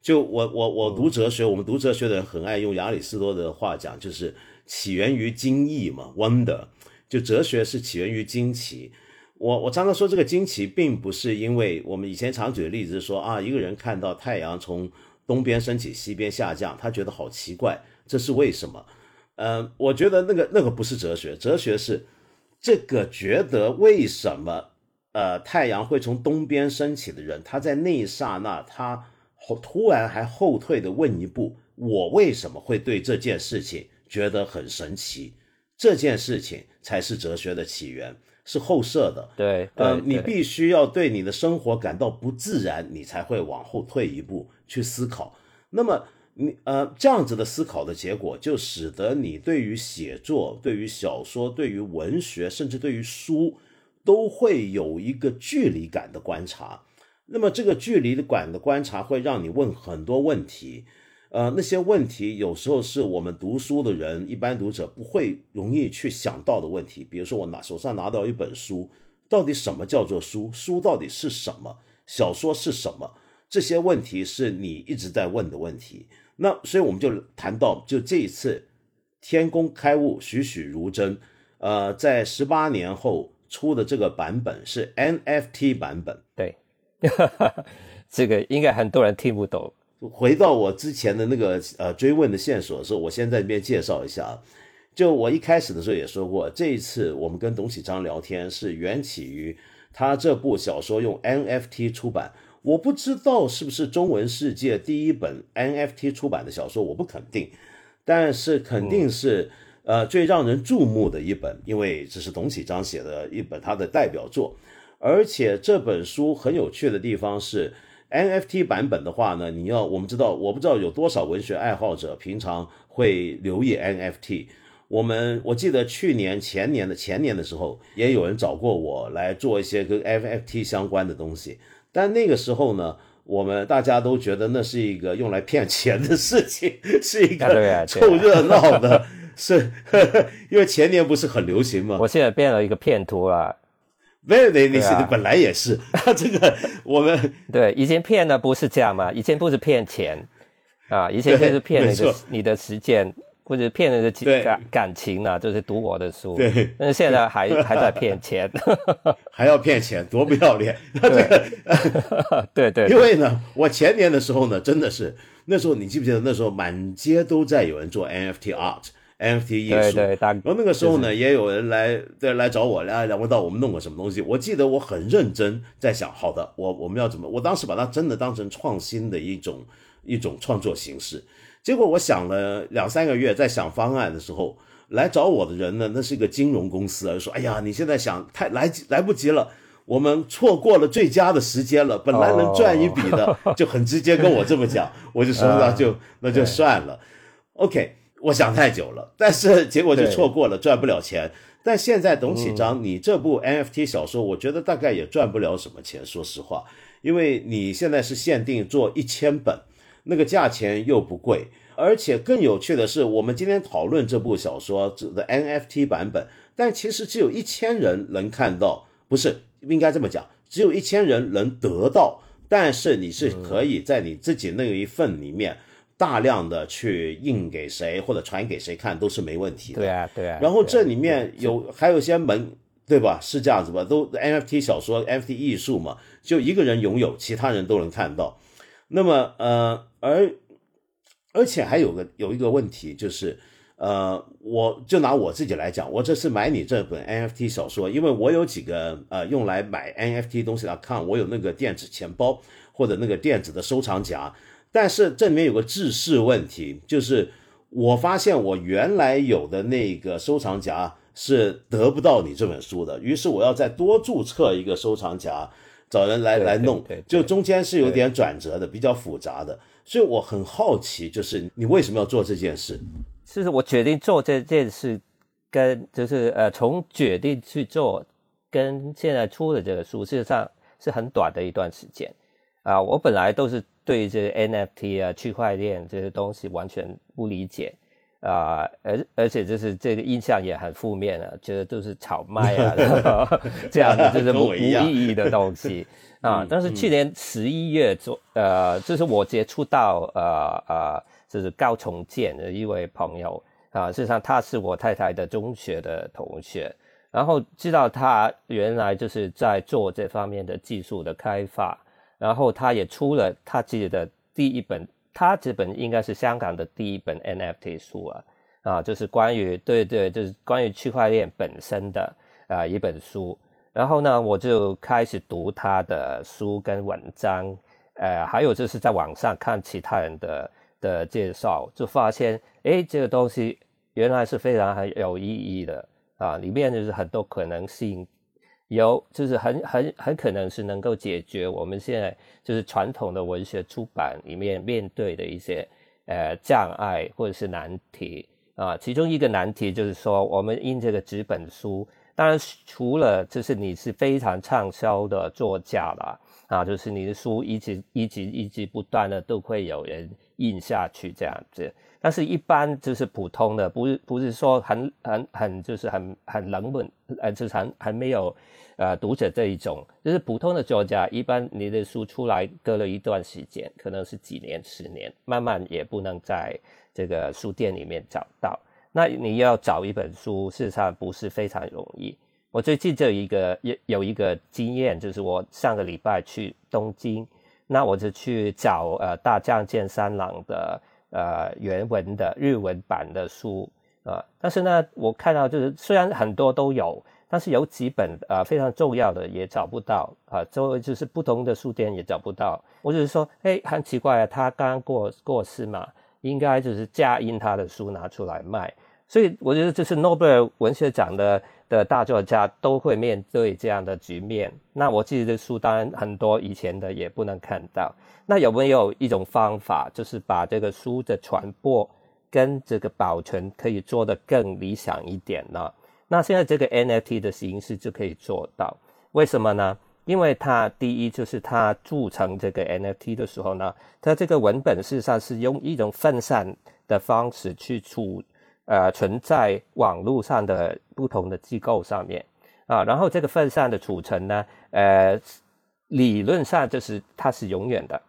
就我我我读哲学，我们读哲学的人很爱用亚里士多德的话讲，就是起源于惊异嘛，wonder。就哲学是起源于惊奇。我我常常说这个惊奇，并不是因为我们以前常举的例子是说啊，一个人看到太阳从东边升起，西边下降，他觉得好奇怪，这是为什么？嗯，我觉得那个那个不是哲学，哲学是这个觉得为什么呃太阳会从东边升起的人，他在那一刹那他。后突然还后退的问一步：我为什么会对这件事情觉得很神奇？这件事情才是哲学的起源，是后设的。对，呃，你必须要对你的生活感到不自然，你才会往后退一步去思考。那么，你呃这样子的思考的结果，就使得你对于写作、对于小说、对于文学，甚至对于书，都会有一个距离感的观察。那么这个距离的感的观察会让你问很多问题，呃，那些问题有时候是我们读书的人一般读者不会容易去想到的问题。比如说我拿手上拿到一本书，到底什么叫做书？书到底是什么？小说是什么？这些问题是你一直在问的问题。那所以我们就谈到，就这一次天工开物栩栩如生，呃，在十八年后出的这个版本是 NFT 版本，对。这个应该很多人听不懂。回到我之前的那个呃追问的线索的时候，我先在这边介绍一下。就我一开始的时候也说过，这一次我们跟董启章聊天是缘起于他这部小说用 NFT 出版。我不知道是不是中文世界第一本 NFT 出版的小说，我不肯定，但是肯定是呃最让人注目的一本，因为这是董启章写的一本他的代表作。而且这本书很有趣的地方是，NFT 版本的话呢，你要我们知道，我不知道有多少文学爱好者平常会留意 NFT。我们我记得去年前年的前年的时候，也有人找过我来做一些跟 NFT 相关的东西，但那个时候呢，我们大家都觉得那是一个用来骗钱的事情，是一个凑热闹的，是 因为前年不是很流行吗？我现在变了一个骗徒了。没有，你你本来也是 这个，我们对以前骗的不是这样嘛？以前不是骗钱啊，以前就是骗那个你的时间，或者骗人的感感情啊，就是读我的书。对，但是现在还还在骗钱，还要骗钱，多不要脸！对对对，因为呢，我前年的时候呢，真的是那时候，你记不记得那时候满街都在有人做 NFT art。NFT 艺术，然后那个时候呢，也有人来对来找我，来问到我们弄个什么东西。我记得我很认真在想，好的，我我们要怎么？我当时把它真的当成创新的一种一种创作形式。结果我想了两三个月，在想方案的时候，来找我的人呢，那是一个金融公司，说：“哎呀，你现在想太来来不及了，我们错过了最佳的时间了，本来能赚一笔的，就很直接跟我这么讲。”我就说那就 那就算了，OK。我想太久了，但是结果就错过了，赚不了钱。但现在董启章，你这部 NFT 小说，我觉得大概也赚不了什么钱。说实话，因为你现在是限定做一千本，那个价钱又不贵，而且更有趣的是，我们今天讨论这部小说的 NFT 版本，但其实只有一千人能看到，不是应该这么讲，只有一千人能得到，但是你是可以在你自己那一份里面。大量的去印给谁或者传给谁看都是没问题的。对啊，对啊。然后这里面有还有一些门，对吧？是这样子吧？都 NFT 小说、NFT 艺术嘛，就一个人拥有，其他人都能看到。那么呃，而而且还有个有一个问题就是，呃，我就拿我自己来讲，我这次买你这本 NFT 小说，因为我有几个呃用来买 NFT 东西的 account，我有那个电子钱包或者那个电子的收藏夹。但是这里面有个制式问题，就是我发现我原来有的那个收藏夹是得不到你这本书的，于是我要再多注册一个收藏夹，找人来来弄，就中间是有点转折的，比较复杂的。所以我很好奇，就是你为什么要做这件事？其实我决定做这件事，跟就是呃，从决定去做，跟现在出的这个书，事实上是很短的一段时间啊。我本来都是。对这个 NFT 啊、区块链这些东西完全不理解啊，而而且就是这个印象也很负面啊，觉得都是炒卖啊，这样的就是无意义的东西 啊。但是去年十一月做，呃，就是我接触到呃呃，就是高重建的一位朋友啊，事实上他是我太太的中学的同学，然后知道他原来就是在做这方面的技术的开发。然后他也出了他自己的第一本，他这本应该是香港的第一本 NFT 书啊，啊，就是关于对对，就是关于区块链本身的啊一本书。然后呢，我就开始读他的书跟文章，呃，还有就是在网上看其他人的的介绍，就发现，哎，这个东西原来是非常很有意义的啊，里面就是很多可能性。有，就是很很很可能是能够解决我们现在就是传统的文学出版里面面对的一些呃障碍或者是难题啊。其中一个难题就是说，我们印这个纸本书，当然除了就是你是非常畅销的作家了啊，就是你的书一直一直一直不断的都会有人印下去这样子。但是，一般就是普通的，不是不是说很很很就是很很冷门，呃，就是很很没有，呃，读者这一种，就是普通的作家，一般你的书出来隔了一段时间，可能是几年、十年，慢慢也不能在这个书店里面找到。那你要找一本书，事实上不是非常容易。我最近就一个有有一个经验，就是我上个礼拜去东京，那我就去找呃大将健三郎的。呃，原文的日文版的书啊，但是呢，我看到就是虽然很多都有，但是有几本啊非常重要的也找不到啊，周围就是不同的书店也找不到。我就是说，哎，很奇怪啊，他刚过过世嘛，应该就是加印他的书拿出来卖，所以我觉得这是诺贝尔文学奖的的大作家都会面对这样的局面。那我自己的书当然很多以前的也不能看到。那有没有一种方法，就是把这个书的传播跟这个保存可以做得更理想一点呢？那现在这个 NFT 的形式就可以做到。为什么呢？因为它第一就是它铸成这个 NFT 的时候呢，它这个文本事实上是用一种分散的方式去储。呃，存在网络上的不同的机构上面啊，然后这个分散的储存呢，呃，理论上就是它是永远的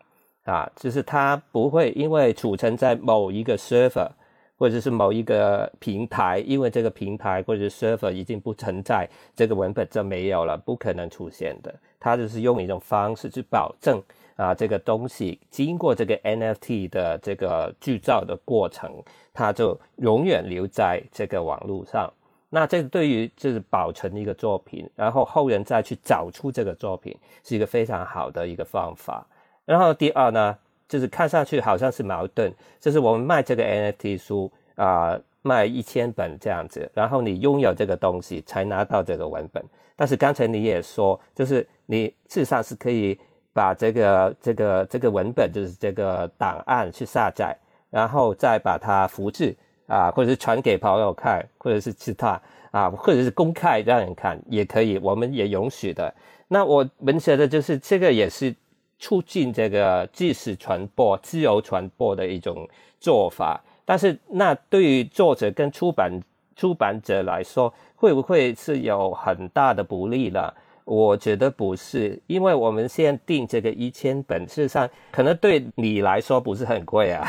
啊，就是它不会因为储存在某一个 server 或者是某一个平台，因为这个平台或者是 server 已经不存在，这个文本就没有了，不可能出现的。它就是用一种方式去保证。啊，这个东西经过这个 NFT 的这个制造的过程，它就永远留在这个网络上。那这对于就是保存一个作品，然后后人再去找出这个作品，是一个非常好的一个方法。然后第二呢，就是看上去好像是矛盾，就是我们卖这个 NFT 书啊，卖一千本这样子，然后你拥有这个东西才拿到这个文本。但是刚才你也说，就是你事实上是可以。把这个这个这个文本，就是这个档案去下载，然后再把它复制啊，或者是传给朋友看，或者是其他啊，或者是公开让人看也可以，我们也允许的。那我们觉得就是这个也是促进这个知识传播、自由传播的一种做法。但是那对于作者跟出版出版者来说，会不会是有很大的不利呢？我觉得不是，因为我们现在定这个一千本，事实上可能对你来说不是很贵啊，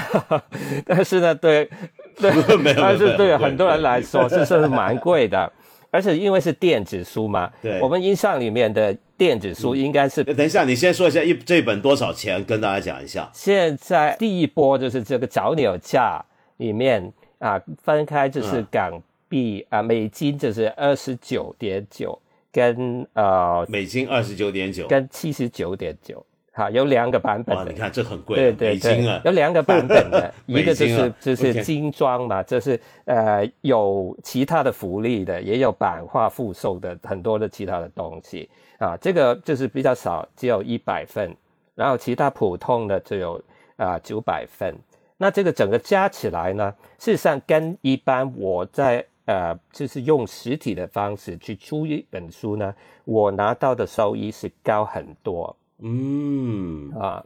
但是呢，对对，但是对很多人来说是是蛮贵的，而且因为是电子书嘛，对，我们印象里面的电子书应该是。等一下，你先说一下一这本多少钱，跟大家讲一下。现在第一波就是这个早鸟价里面啊，分开就是港币啊，美金就是二十九点九。跟呃，美金二十九点九，跟七十九点九，好，有两个版本。哇，你看这很贵，对对对，有两个版本的，一个就是就是精装嘛，就是呃有其他的福利的，也有版画附售的很多的其他的东西啊，这个就是比较少，只有一百份，然后其他普通的只有啊九百份，那这个整个加起来呢，事实上跟一般我在。呃，就是用实体的方式去出一本书呢，我拿到的收益是高很多。嗯啊，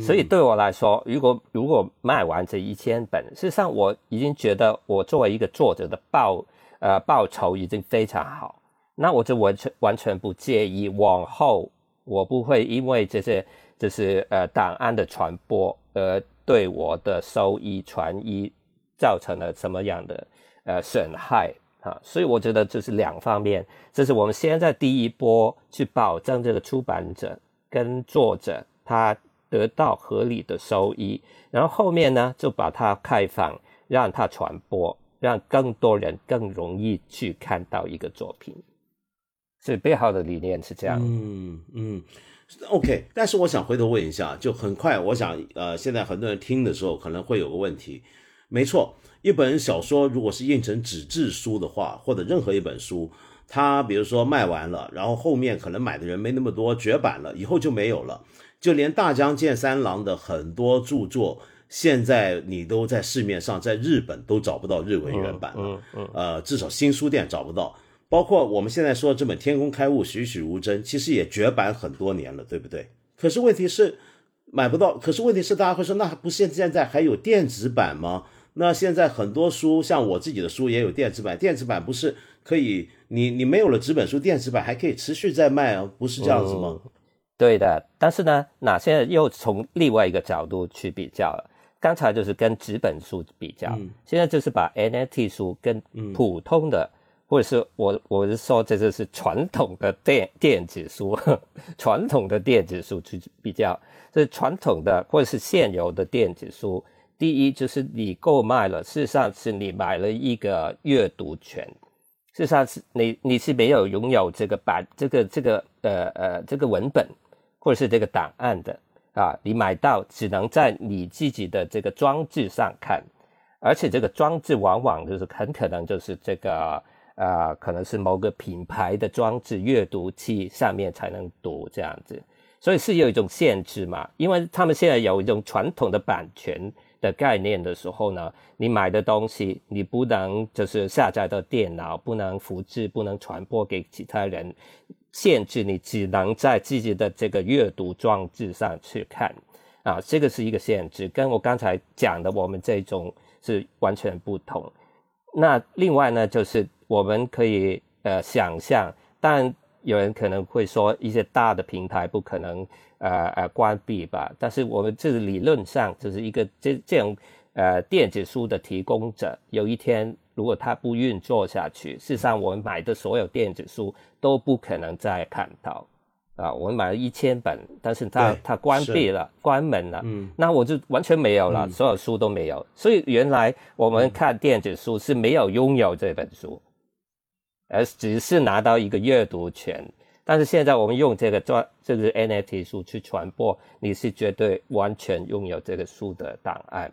所以对我来说，如果如果卖完这一千本，事实上我已经觉得我作为一个作者的报呃报酬已经非常好，那我就完全完全不介意往后我不会因为这些就是呃档案的传播而对我的收益传一造成了什么样的。呃，损害啊，所以我觉得这是两方面，这是我们现在第一波去保证这个出版者跟作者他得到合理的收益，然后后面呢就把它开放，让它传播，让更多人更容易去看到一个作品，所以背后的理念是这样。嗯嗯，OK，但是我想回头问一下，就很快，我想呃，现在很多人听的时候可能会有个问题，没错。一本小说如果是印成纸质书的话，或者任何一本书，它比如说卖完了，然后后面可能买的人没那么多，绝版了，以后就没有了。就连大江健三郎的很多著作，现在你都在市面上，在日本都找不到日文原版了。呃，至少新书店找不到。包括我们现在说这本《天工开物》，栩栩如生，其实也绝版很多年了，对不对？可是问题是买不到。可是问题是大家会说，那不现现在还有电子版吗？那现在很多书，像我自己的书也有电子版，电子版不是可以，你你没有了纸本书，电子版还可以持续在卖啊，不是这样子吗？对的，但是呢，那现在又从另外一个角度去比较了。刚才就是跟纸本书比较，现在就是把 NFT 书跟普通的，或者是我我是说这就是传统的电电子书，传统的电子书去比较，是传统的或者是现有的电子书。第一就是你购买了，事实上是你买了一个阅读权，事实上是你你是没有拥有这个版这个这个呃呃这个文本或者是这个档案的。啊，你买到只能在你自己的这个装置上看，而且这个装置往往就是很可能就是这个啊，可能是某个品牌的装置阅读器上面才能读这样子，所以是有一种限制嘛。因为他们现在有一种传统的版权的概念的时候呢，你买的东西你不能就是下载到电脑，不能复制，不能传播给其他人，限制你只能在自己的这个阅读装置上去看啊，这个是一个限制，跟我刚才讲的我们这种是完全不同。那另外呢，就是我们可以呃想象，但有人可能会说一些大的平台不可能呃呃关闭吧？但是我们这是理论上就是一个这这种呃电子书的提供者，有一天如果它不运作下去，事实上我们买的所有电子书都不可能再看到。啊，我们买了一千本，但是它它关闭了，关门了，嗯，那我就完全没有了，所有书都没有。所以原来我们看电子书是没有拥有这本书，而只是拿到一个阅读权。但是现在我们用这个专这个 NFT 书去传播，你是绝对完全拥有这个书的档案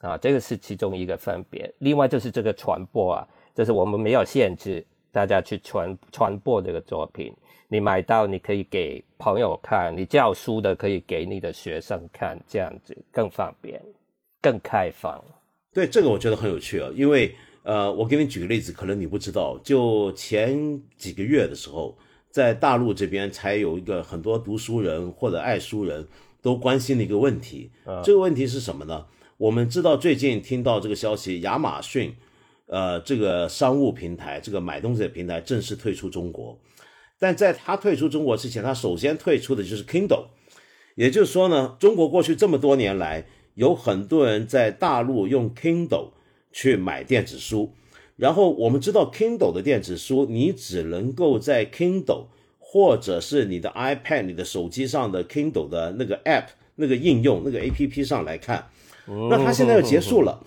啊，这个是其中一个分别。另外就是这个传播啊，就是我们没有限制大家去传传播这个作品。你买到，你可以给朋友看；你教书的可以给你的学生看，这样子更方便、更开放。对这个我觉得很有趣啊，因为呃，我给你举个例子，可能你不知道，就前几个月的时候，在大陆这边才有一个很多读书人或者爱书人都关心的一个问题。这个问题是什么呢？我们知道最近听到这个消息，亚马逊呃这个商务平台，这个买东西的平台正式退出中国。但在他退出中国之前，他首先退出的就是 Kindle，也就是说呢，中国过去这么多年来，有很多人在大陆用 Kindle 去买电子书，然后我们知道 Kindle 的电子书，你只能够在 Kindle 或者是你的 iPad、你的手机上的 Kindle 的那个 App、那个应用、那个 APP 上来看。那它现在要结束了，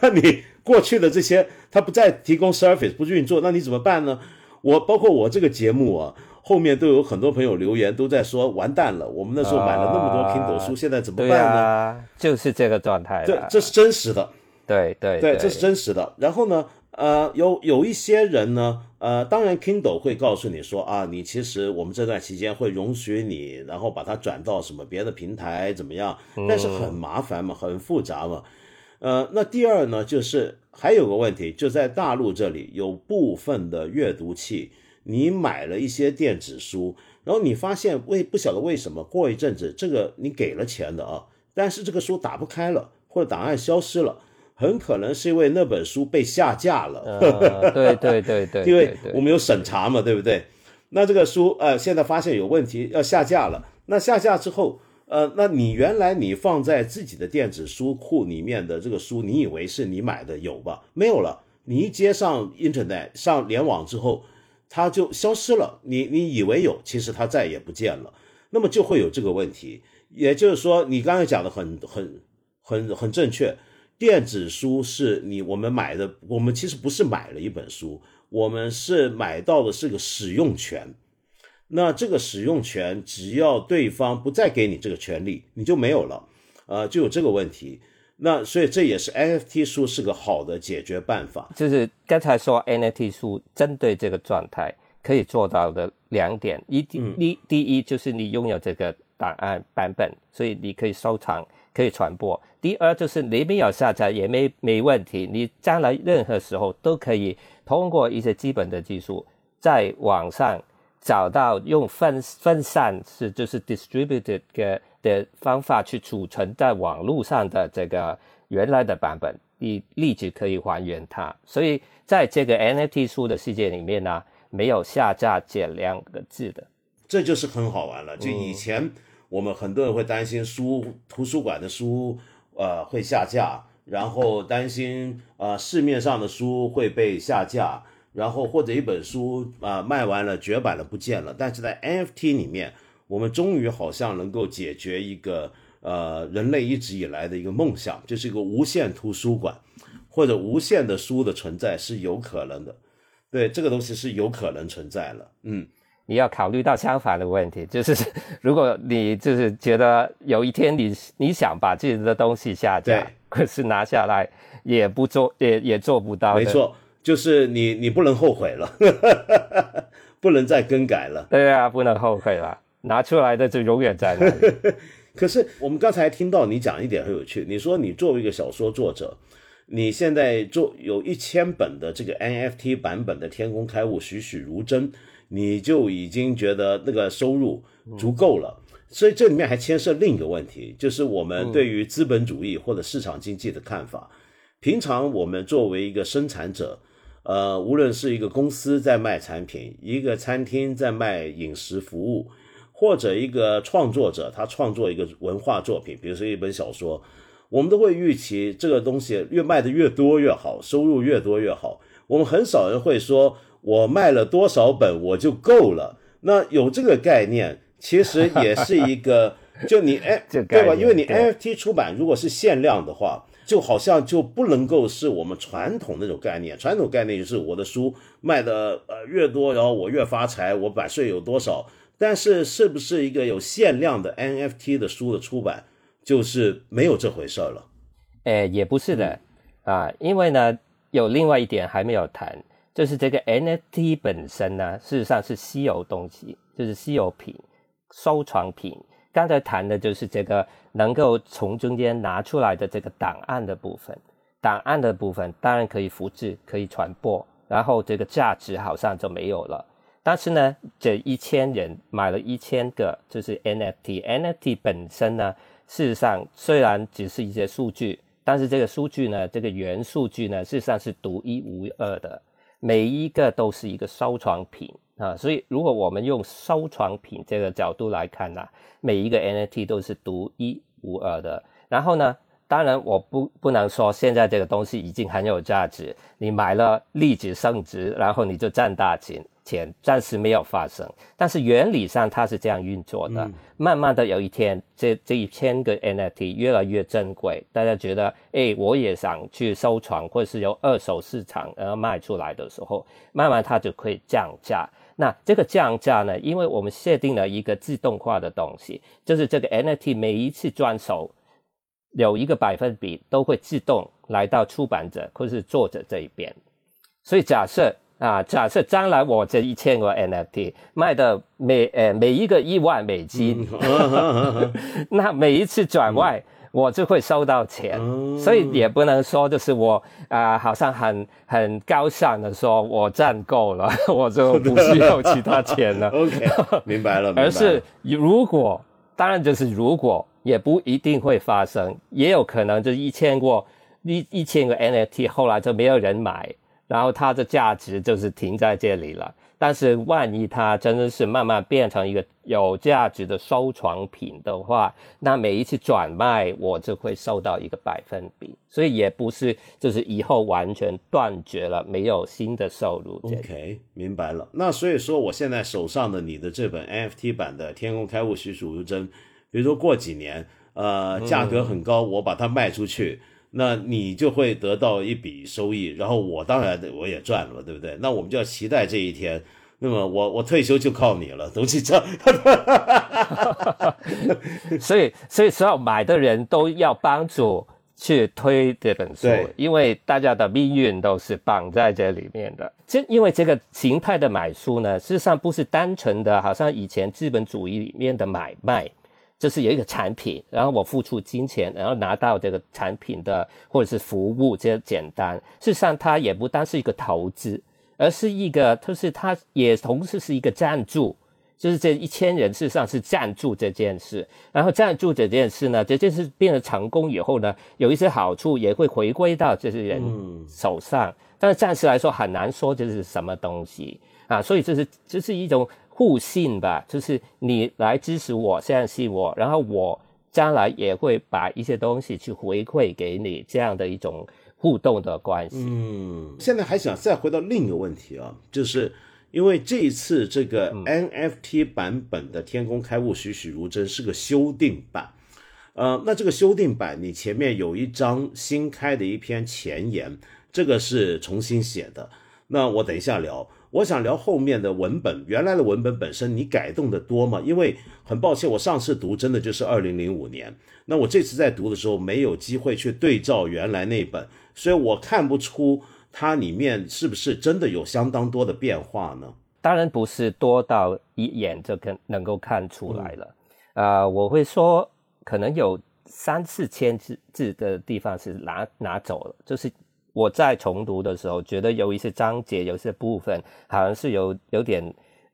那你过去的这些它不再提供 service 不运作，那你怎么办呢？我包括我这个节目啊，后面都有很多朋友留言，都在说完蛋了。我们那时候买了那么多 Kindle 书，现在怎么办呢？就是这个状态。这这是真实的。对对对，这是真实的。然后呢，呃，有有一些人呢，呃，当然 Kindle 会告诉你说啊，你其实我们这段期间会容许你，然后把它转到什么别的平台怎么样？但是很麻烦嘛，很复杂嘛。呃，那第二呢，就是还有个问题，就在大陆这里有部分的阅读器，你买了一些电子书，然后你发现为不晓得为什么，过一阵子这个你给了钱的啊，但是这个书打不开了，或者档案消失了，很可能是因为那本书被下架了。对对对对，因为我们有审查嘛，对不对？那这个书呃，现在发现有问题要下架了，那下架之后。呃，那你原来你放在自己的电子书库里面的这个书，你以为是你买的有吧？没有了，你一接上 Internet 上联网之后，它就消失了。你你以为有，其实它再也不见了。那么就会有这个问题。也就是说，你刚才讲的很很很很正确，电子书是你我们买的，我们其实不是买了一本书，我们是买到的是个使用权。那这个使用权，只要对方不再给你这个权利，你就没有了，呃，就有这个问题。那所以这也是 NFT 书是个好的解决办法。就是刚才说 NFT 书针对这个状态可以做到的两点：一，第第一就是你拥有这个档案版本，所以你可以收藏、可以传播；第二就是你没有下载也没没问题，你将来任何时候都可以通过一些基本的技术在网上。找到用分分散是就是 distributed 的的方法去储存在网络上的这个原来的版本，你立即可以还原它。所以在这个 NFT 书的世界里面呢，没有下架这两个字的，这就是很好玩了。就以前我们很多人会担心书图书馆的书呃会下架，然后担心呃市面上的书会被下架。然后或者一本书啊卖完了绝版了不见了，但是在 NFT 里面，我们终于好像能够解决一个呃人类一直以来的一个梦想，就是一个无限图书馆或者无限的书的存在是有可能的。对，这个东西是有可能存在了。嗯，你要考虑到相反的问题，就是如果你就是觉得有一天你你想把自己的东西下架，可是拿下来也不做也也做不到。没错。就是你你不能后悔了，不能再更改了。对啊，不能后悔了，拿出来的就永远在那里。可是我们刚才听到你讲一点很有趣，你说你作为一个小说作者，你现在做有一千本的这个 NFT 版本的《天工开物》栩栩如生，你就已经觉得那个收入足够了。所以这里面还牵涉另一个问题，就是我们对于资本主义或者市场经济的看法。平常我们作为一个生产者，呃，无论是一个公司在卖产品，一个餐厅在卖饮食服务，或者一个创作者他创作一个文化作品，比如说一本小说，我们都会预期这个东西越卖的越多越好，收入越多越好。我们很少人会说我卖了多少本我就够了。那有这个概念。其实 也是一个，就你 哎，对吧？因为你 NFT 出版如果是限量的话，就好像就不能够是我们传统那种概念。传统概念就是我的书卖的呃越多，然后我越发财，我版税有多少。但是是不是一个有限量的 NFT 的书的出版，就是没有这回事了？哎，也不是的啊，因为呢，有另外一点还没有谈，就是这个 NFT 本身呢，事实上是稀有东西，就是稀有品。收藏品，刚才谈的就是这个能够从中间拿出来的这个档案的部分。档案的部分当然可以复制，可以传播，然后这个价值好像就没有了。但是呢，这一千人买了一千个，就是 NFT，NFT 本身呢，事实上虽然只是一些数据，但是这个数据呢，这个原数据呢，事实上是独一无二的，每一个都是一个收藏品。啊，所以如果我们用收藏品这个角度来看呢，每一个 NFT 都是独一无二的。然后呢，当然我不不能说现在这个东西已经很有价值，你买了立即升值，然后你就赚大钱。钱暂时没有发生，但是原理上它是这样运作的。慢慢的有一天，这这一千个 NFT 越来越珍贵，大家觉得，哎，我也想去收藏，或者是由二手市场而卖出来的时候，慢慢它就可以降价。那这个降价呢？因为我们设定了一个自动化的东西，就是这个 NFT 每一次转手有一个百分比都会自动来到出版者或是作者这一边。所以假设啊，假设将来我这一千个 NFT 卖的每呃每一个一万美金，那每一次转卖。我就会收到钱，所以也不能说就是我啊，好像很很高尚的说，我赚够了，我就不需要其他钱了。OK，明白了。而是如果，当然就是如果，也不一定会发生，也有可能就一千个一一千个 NFT 后来就没有人买，然后它的价值就是停在这里了。但是万一它真的是慢慢变成一个有价值的收藏品的话，那每一次转卖我就会收到一个百分比，所以也不是就是以后完全断绝了，没有新的收入。OK，明白了。那所以说，我现在手上的你的这本 NFT 版的《天空开物栩栩如生》，比如说过几年，呃，价格很高，我把它卖出去。那你就会得到一笔收益，然后我当然我也赚了，对不对？那我们就要期待这一天。那么我我退休就靠你了，都是这样。所以所以所有买的人都要帮助去推这本书，因为大家的命运都是绑在这里面的。这因为这个形态的买书呢，事实上不是单纯的，好像以前资本主义里面的买卖。就是有一个产品，然后我付出金钱，然后拿到这个产品的或者是服务，这简单。事实上，它也不单是一个投资，而是一个，就是它也同时是一个赞助。就是这一千人事实上是赞助这件事，然后赞助这件事呢，这件事变得成功以后呢，有一些好处也会回归到这些人手上。但是暂时来说很难说这是什么东西啊，所以这是这是一种。互信吧，就是你来支持我，相信我，然后我将来也会把一些东西去回馈给你，这样的一种互动的关系。嗯，现在还想再回到另一个问题啊，就是因为这一次这个 NFT 版本的《天工开物栩栩如生》是个修订版，呃，那这个修订版你前面有一张新开的一篇前言，这个是重新写的，那我等一下聊。我想聊后面的文本，原来的文本本身你改动的多吗？因为很抱歉，我上次读真的就是二零零五年，那我这次在读的时候没有机会去对照原来那本，所以我看不出。它里面是不是真的有相当多的变化呢？当然不是多到一眼就可能够看出来了。啊，我会说可能有三四千字字的地方是拿拿走了，就是我在重读的时候觉得有一些章节、有些部分好像是有有点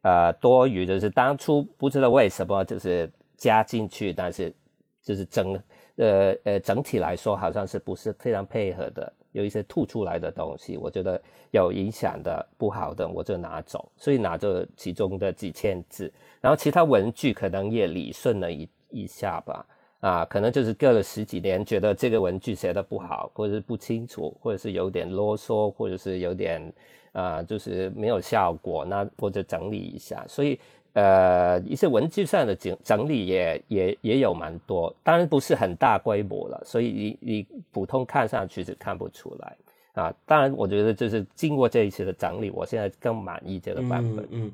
呃多余，就是当初不知道为什么就是加进去，但是就是整呃呃整体来说好像是不是非常配合的。有一些吐出来的东西，我觉得有影响的、不好的，我就拿走。所以拿着其中的几千字，然后其他文句可能也理顺了一一下吧。啊，可能就是隔了十几年，觉得这个文具写的不好，或者是不清楚，或者是有点啰嗦，或者是有点啊，就是没有效果，那或者整理一下。所以。呃，一些文具上的整整理也也也有蛮多，当然不是很大规模了，所以你你普通看上去是看不出来啊。当然，我觉得就是经过这一次的整理，我现在更满意这个版本。嗯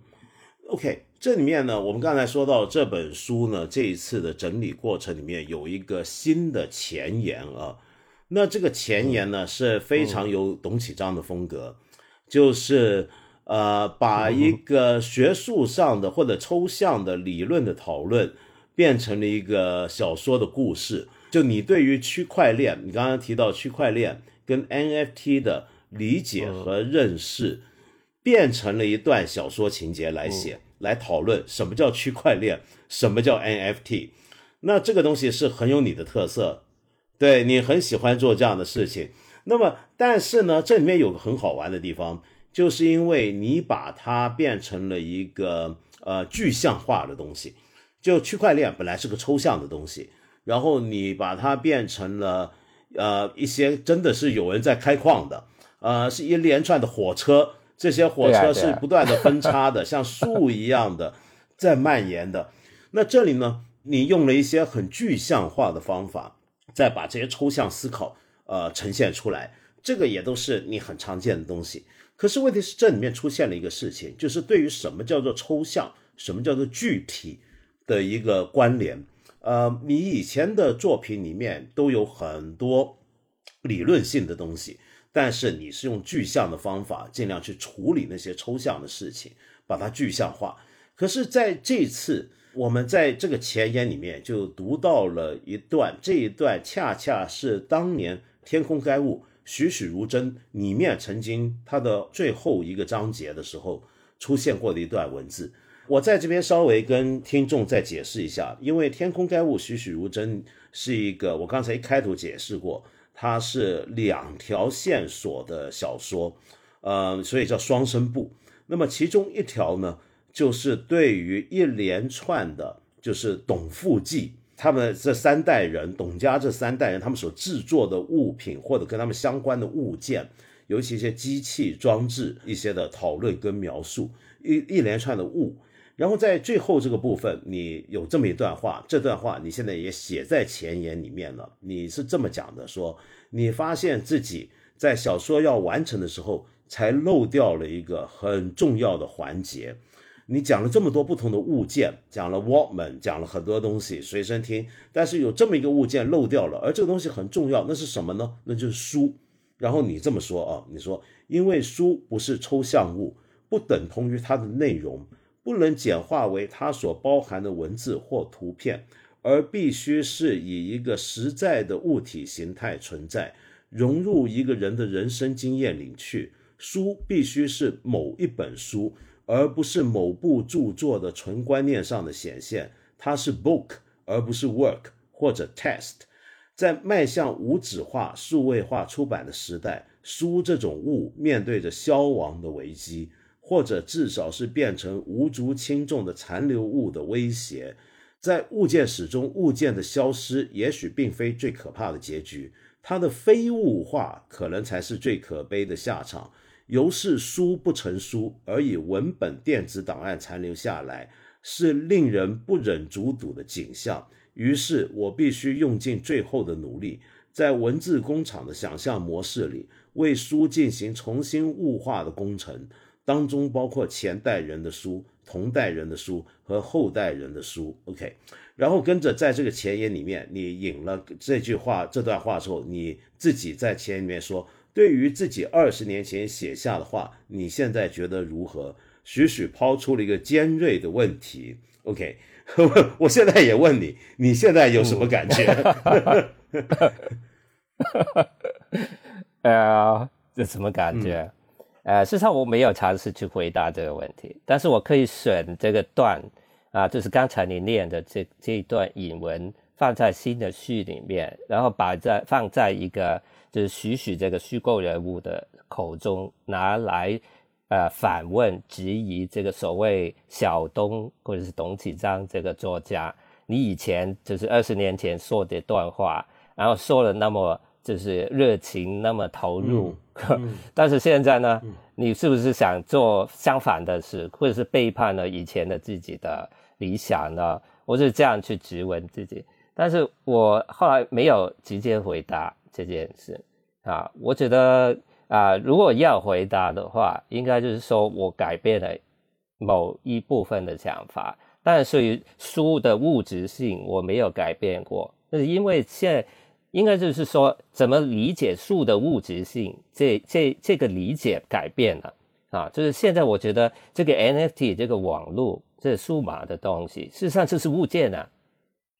，OK，这里面呢，我们刚才说到这本书呢，这一次的整理过程里面有一个新的前言啊，那这个前言呢是非常有董启章的风格，就是。呃，把一个学术上的或者抽象的理论的讨论，变成了一个小说的故事。就你对于区块链，你刚刚提到区块链跟 NFT 的理解和认识，变成了一段小说情节来写，来讨论什么叫区块链，什么叫 NFT。那这个东西是很有你的特色，对你很喜欢做这样的事情。那么，但是呢，这里面有个很好玩的地方。就是因为你把它变成了一个呃具象化的东西，就区块链本来是个抽象的东西，然后你把它变成了呃一些真的是有人在开矿的，呃是一连串的火车，这些火车是不断的分叉的，像树一样的 在蔓延的。那这里呢，你用了一些很具象化的方法，再把这些抽象思考呃呈现出来，这个也都是你很常见的东西。可是问题是，这里面出现了一个事情，就是对于什么叫做抽象，什么叫做具体的一个关联。呃，你以前的作品里面都有很多理论性的东西，但是你是用具象的方法，尽量去处理那些抽象的事情，把它具象化。可是在这次，我们在这个前言里面就读到了一段，这一段恰恰是当年《天空该物》。栩栩如真，里面曾经它的最后一个章节的时候出现过的一段文字，我在这边稍微跟听众再解释一下，因为《天空该物栩栩如真》是一个我刚才一开头解释过，它是两条线索的小说，呃，所以叫双声部。那么其中一条呢，就是对于一连串的，就是董富记。他们这三代人，董家这三代人，他们所制作的物品或者跟他们相关的物件，尤其一些机器装置一些的讨论跟描述，一一连串的物，然后在最后这个部分，你有这么一段话，这段话你现在也写在前言里面了，你是这么讲的，说你发现自己在小说要完成的时候，才漏掉了一个很重要的环节。你讲了这么多不同的物件，讲了 woman 讲了很多东西，随身听，但是有这么一个物件漏掉了，而这个东西很重要，那是什么呢？那就是书。然后你这么说啊，你说，因为书不是抽象物，不等同于它的内容，不能简化为它所包含的文字或图片，而必须是以一个实在的物体形态存在，融入一个人的人生经验里去。书必须是某一本书。而不是某部著作的纯观念上的显现，它是 book 而不是 work 或者 test。在迈向无纸化、数位化出版的时代，书这种物面对着消亡的危机，或者至少是变成无足轻重的残留物的威胁。在物件史中，物件的消失也许并非最可怕的结局，它的非物化可能才是最可悲的下场。由是书不成书，而以文本电子档案残留下来，是令人不忍卒睹的景象。于是我必须用尽最后的努力，在文字工厂的想象模式里，为书进行重新物化的工程，当中包括前代人的书、同代人的书和后代人的书。OK，然后跟着在这个前言里面，你引了这句话、这段话之后，你自己在前言里面说。对于自己二十年前写下的话，你现在觉得如何？许许抛出了一个尖锐的问题。OK，我现在也问你，你现在有什么感觉？哎呀，这什么感觉？呃，事实上我没有尝试去回答这个问题，但是我可以选这个段啊，就是刚才你念的这这一段引文，放在新的序里面，然后把在放在一个就是许许这个虚构人物的口中拿来呃反问质疑这个所谓小东或者是董启章这个作家，你以前就是二十年前说的段话，然后说了那么。就是热情那么投入，但是现在呢，你是不是想做相反的事，或者是背叛了以前的自己的理想呢？我是这样去质问自己，但是我后来没有直接回答这件事啊。我觉得啊，如果要回答的话，应该就是说我改变了某一部分的想法，但是书的物质性我没有改变过，那是因为现在。应该就是说，怎么理解树的物质性？这这这个理解改变了啊！就是现在我觉得这个 NFT 这个网络这数码的东西，事实上就是物件啊，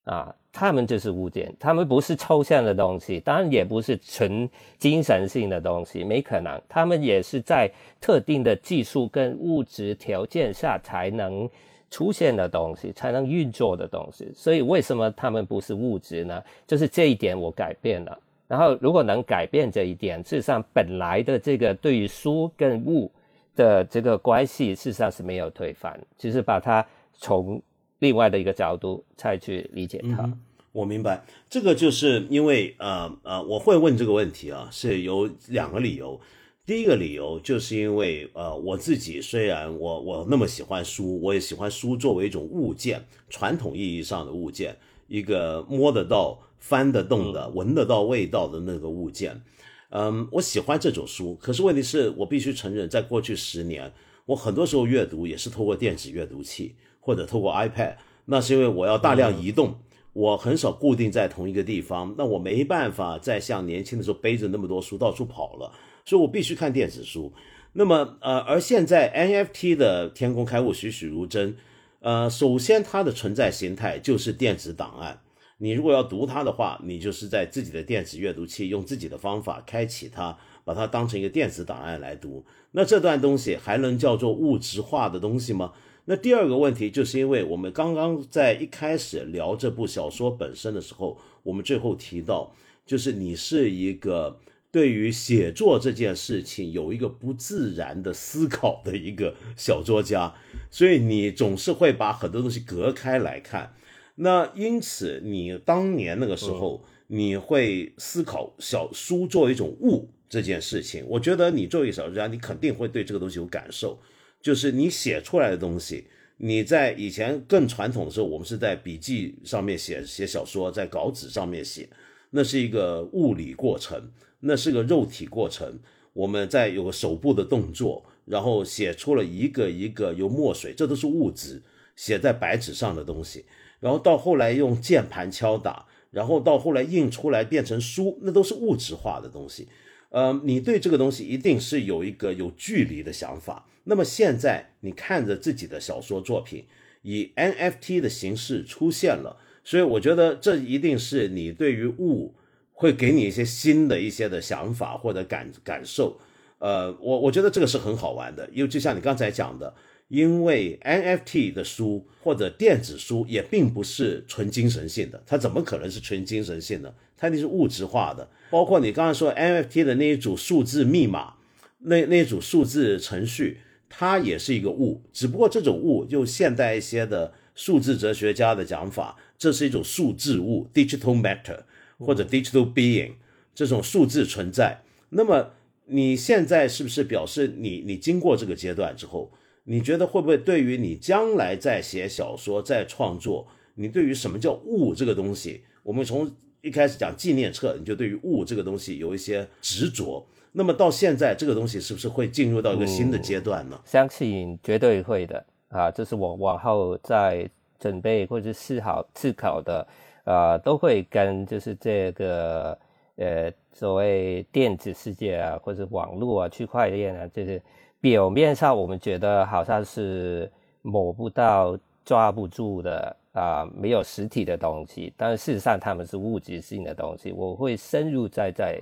啊，他们就是物件，他们不是抽象的东西，当然也不是纯精神性的东西，没可能，他们也是在特定的技术跟物质条件下才能。出现的东西才能运作的东西，所以为什么他们不是物质呢？就是这一点我改变了。然后如果能改变这一点，事实上本来的这个对于书跟物的这个关系，事实上是没有推翻，只是把它从另外的一个角度再去理解它。我明白，这个就是因为呃呃，我会问这个问题啊，是有两个理由。第一个理由就是因为，呃，我自己虽然我我那么喜欢书，我也喜欢书作为一种物件，传统意义上的物件，一个摸得到、翻得动的、闻得到味道的那个物件，嗯，我喜欢这种书。可是问题是我必须承认，在过去十年，我很多时候阅读也是透过电子阅读器或者透过 iPad，那是因为我要大量移动，我很少固定在同一个地方，那我没办法再像年轻的时候背着那么多书到处跑了。所以我必须看电子书，那么呃，而现在 NFT 的天空开物栩栩如生，呃，首先它的存在形态就是电子档案，你如果要读它的话，你就是在自己的电子阅读器用自己的方法开启它，把它当成一个电子档案来读，那这段东西还能叫做物质化的东西吗？那第二个问题就是因为我们刚刚在一开始聊这部小说本身的时候，我们最后提到，就是你是一个。对于写作这件事情有一个不自然的思考的一个小作家，所以你总是会把很多东西隔开来看。那因此，你当年那个时候，你会思考小书作为一种物这件事情。我觉得你作为一个小说家，你肯定会对这个东西有感受。就是你写出来的东西，你在以前更传统的时候，我们是在笔记上面写写小说，在稿纸上面写，那是一个物理过程。那是个肉体过程，我们在有个手部的动作，然后写出了一个一个由墨水，这都是物质写在白纸上的东西，然后到后来用键盘敲打，然后到后来印出来变成书，那都是物质化的东西。呃，你对这个东西一定是有一个有距离的想法。那么现在你看着自己的小说作品以 NFT 的形式出现了，所以我觉得这一定是你对于物。会给你一些新的一些的想法或者感感受，呃，我我觉得这个是很好玩的，因为就像你刚才讲的，因为 NFT 的书或者电子书也并不是纯精神性的，它怎么可能是纯精神性的？它一定是物质化的。包括你刚才说 NFT 的那一组数字密码，那那一组数字程序，它也是一个物，只不过这种物用现代一些的数字哲学家的讲法，这是一种数字物 （digital matter）。或者 digital being 这种数字存在，那么你现在是不是表示你你经过这个阶段之后，你觉得会不会对于你将来在写小说、在创作，你对于什么叫物这个东西，我们从一开始讲纪念册，你就对于物这个东西有一些执着，那么到现在这个东西是不是会进入到一个新的阶段呢？相信绝对会的啊，这是我往后在准备或者思考思考的。呃，都会跟就是这个呃所谓电子世界啊，或者网络啊、区块链啊，就是表面上我们觉得好像是摸不到、抓不住的啊，没有实体的东西，但是事实上它们是物质性的东西。我会深入在在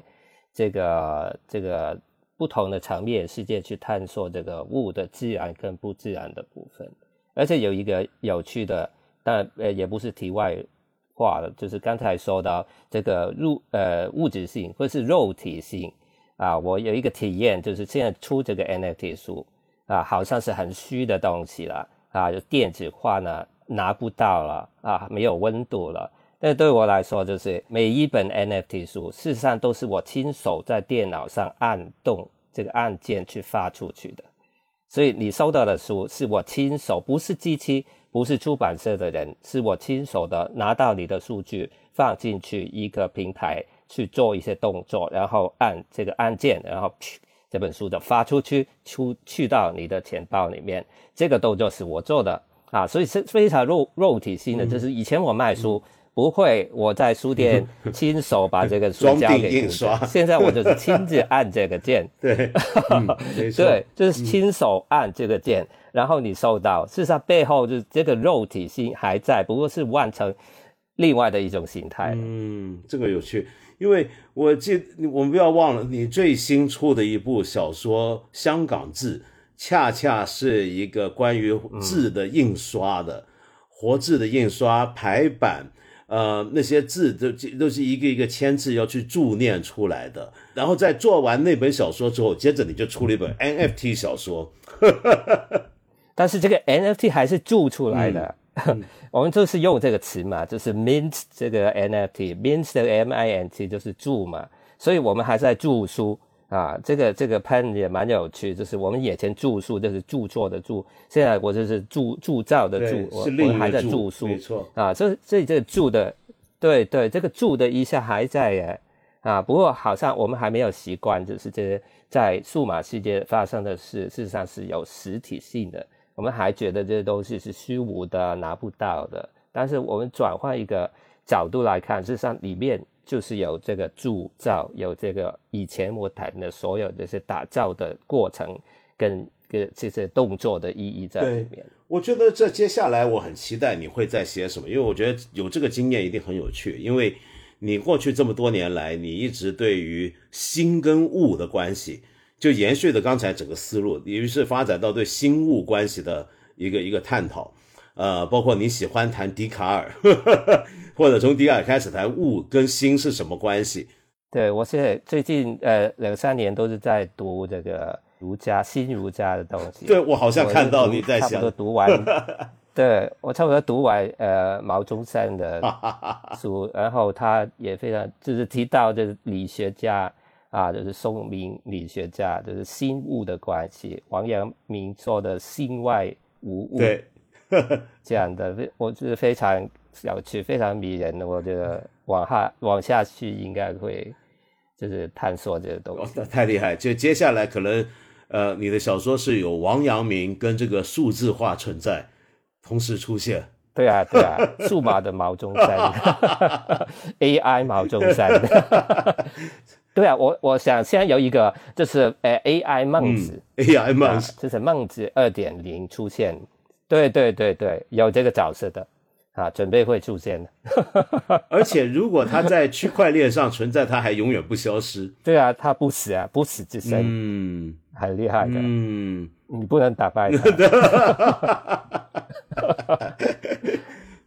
这个这个不同的层面世界去探索这个物的自然跟不自然的部分，而且有一个有趣的，但呃也不是题外。化了，就是刚才说到这个入呃物质性或是肉体性啊，我有一个体验，就是现在出这个 NFT 书啊，好像是很虚的东西了啊，就电子化呢拿不到了啊，没有温度了。但对我来说，就是每一本 NFT 书，事实上都是我亲手在电脑上按动这个按键去发出去的，所以你收到的书是我亲手，不是机器。不是出版社的人，是我亲手的拿到你的数据，放进去一个平台去做一些动作，然后按这个按键，然后这本书就发出去，出去到你的钱包里面。这个动作是我做的啊，所以是非常肉肉体性的。就是以前我卖书不会，我在书店亲手把这个书交给印刷，现在我就是亲自按这个键，对，对，就是亲手按这个键。然后你收到，事实上背后就是这个肉体心还在，不过是换成另外的一种形态。嗯，这个有趣，因为我记，我们不要忘了，你最新出的一部小说《香港字》，恰恰是一个关于字的印刷的，活字的印刷排版，呃，那些字都都是一个一个签字要去铸念出来的。然后在做完那本小说之后，接着你就出了一本 NFT 小说。但是这个 NFT 还是铸出来的，我们就是用这个词嘛，就是 mint 这个 NFT，mint 的 M I N T 就是铸嘛，所以我们还在注书啊，这个这个喷也蛮有趣，就是我们以前住宿就是著作的著，现在我就是铸铸造的铸，我我还在住宿，没错啊，这这这住的，对对，这个住的一下还在耶。啊，不过好像我们还没有习惯，就是这些在数码世界发生的事，事实上是有实体性的。我们还觉得这些东西是虚无的、拿不到的。但是我们转换一个角度来看，事实上里面就是有这个铸造，有这个以前我谈的所有这些打造的过程跟跟这些动作的意义在里面。我觉得这接下来我很期待你会再写什么，因为我觉得有这个经验一定很有趣。因为你过去这么多年来，你一直对于心跟物的关系。就延续的刚才整个思路，于是发展到对心物关系的一个一个探讨，呃，包括你喜欢谈笛卡尔，或者从笛卡尔开始谈物跟心是什么关系？对我现在最近呃两三年都是在读这个儒家新儒家的东西。对我好像看到你在想，差不多读完，对我差不多读完呃毛中山的 书，然后他也非常就是提到这理学家。啊，就是宋明理学家，就是心物的关系。王阳明说的“心外无物”，对，这样的，我觉得非常有趣，非常迷人的。我觉得往下往下去，应该会就是探索这个东西。太厉害！就接下来可能，呃，你的小说是有王阳明跟这个数字化存在同时出现。对啊，对啊，数码的毛中山，AI 毛中山。对啊，我我想现在有一个就是呃 AI 孟子，AI 孟子，就是孟子二点零出现，对对对对，有这个角色的啊，准备会出现的。而且如果它在区块链上存在，它还永远不消失。对啊，它不死啊，不死之身，嗯，很厉害的，嗯，你不能打败它，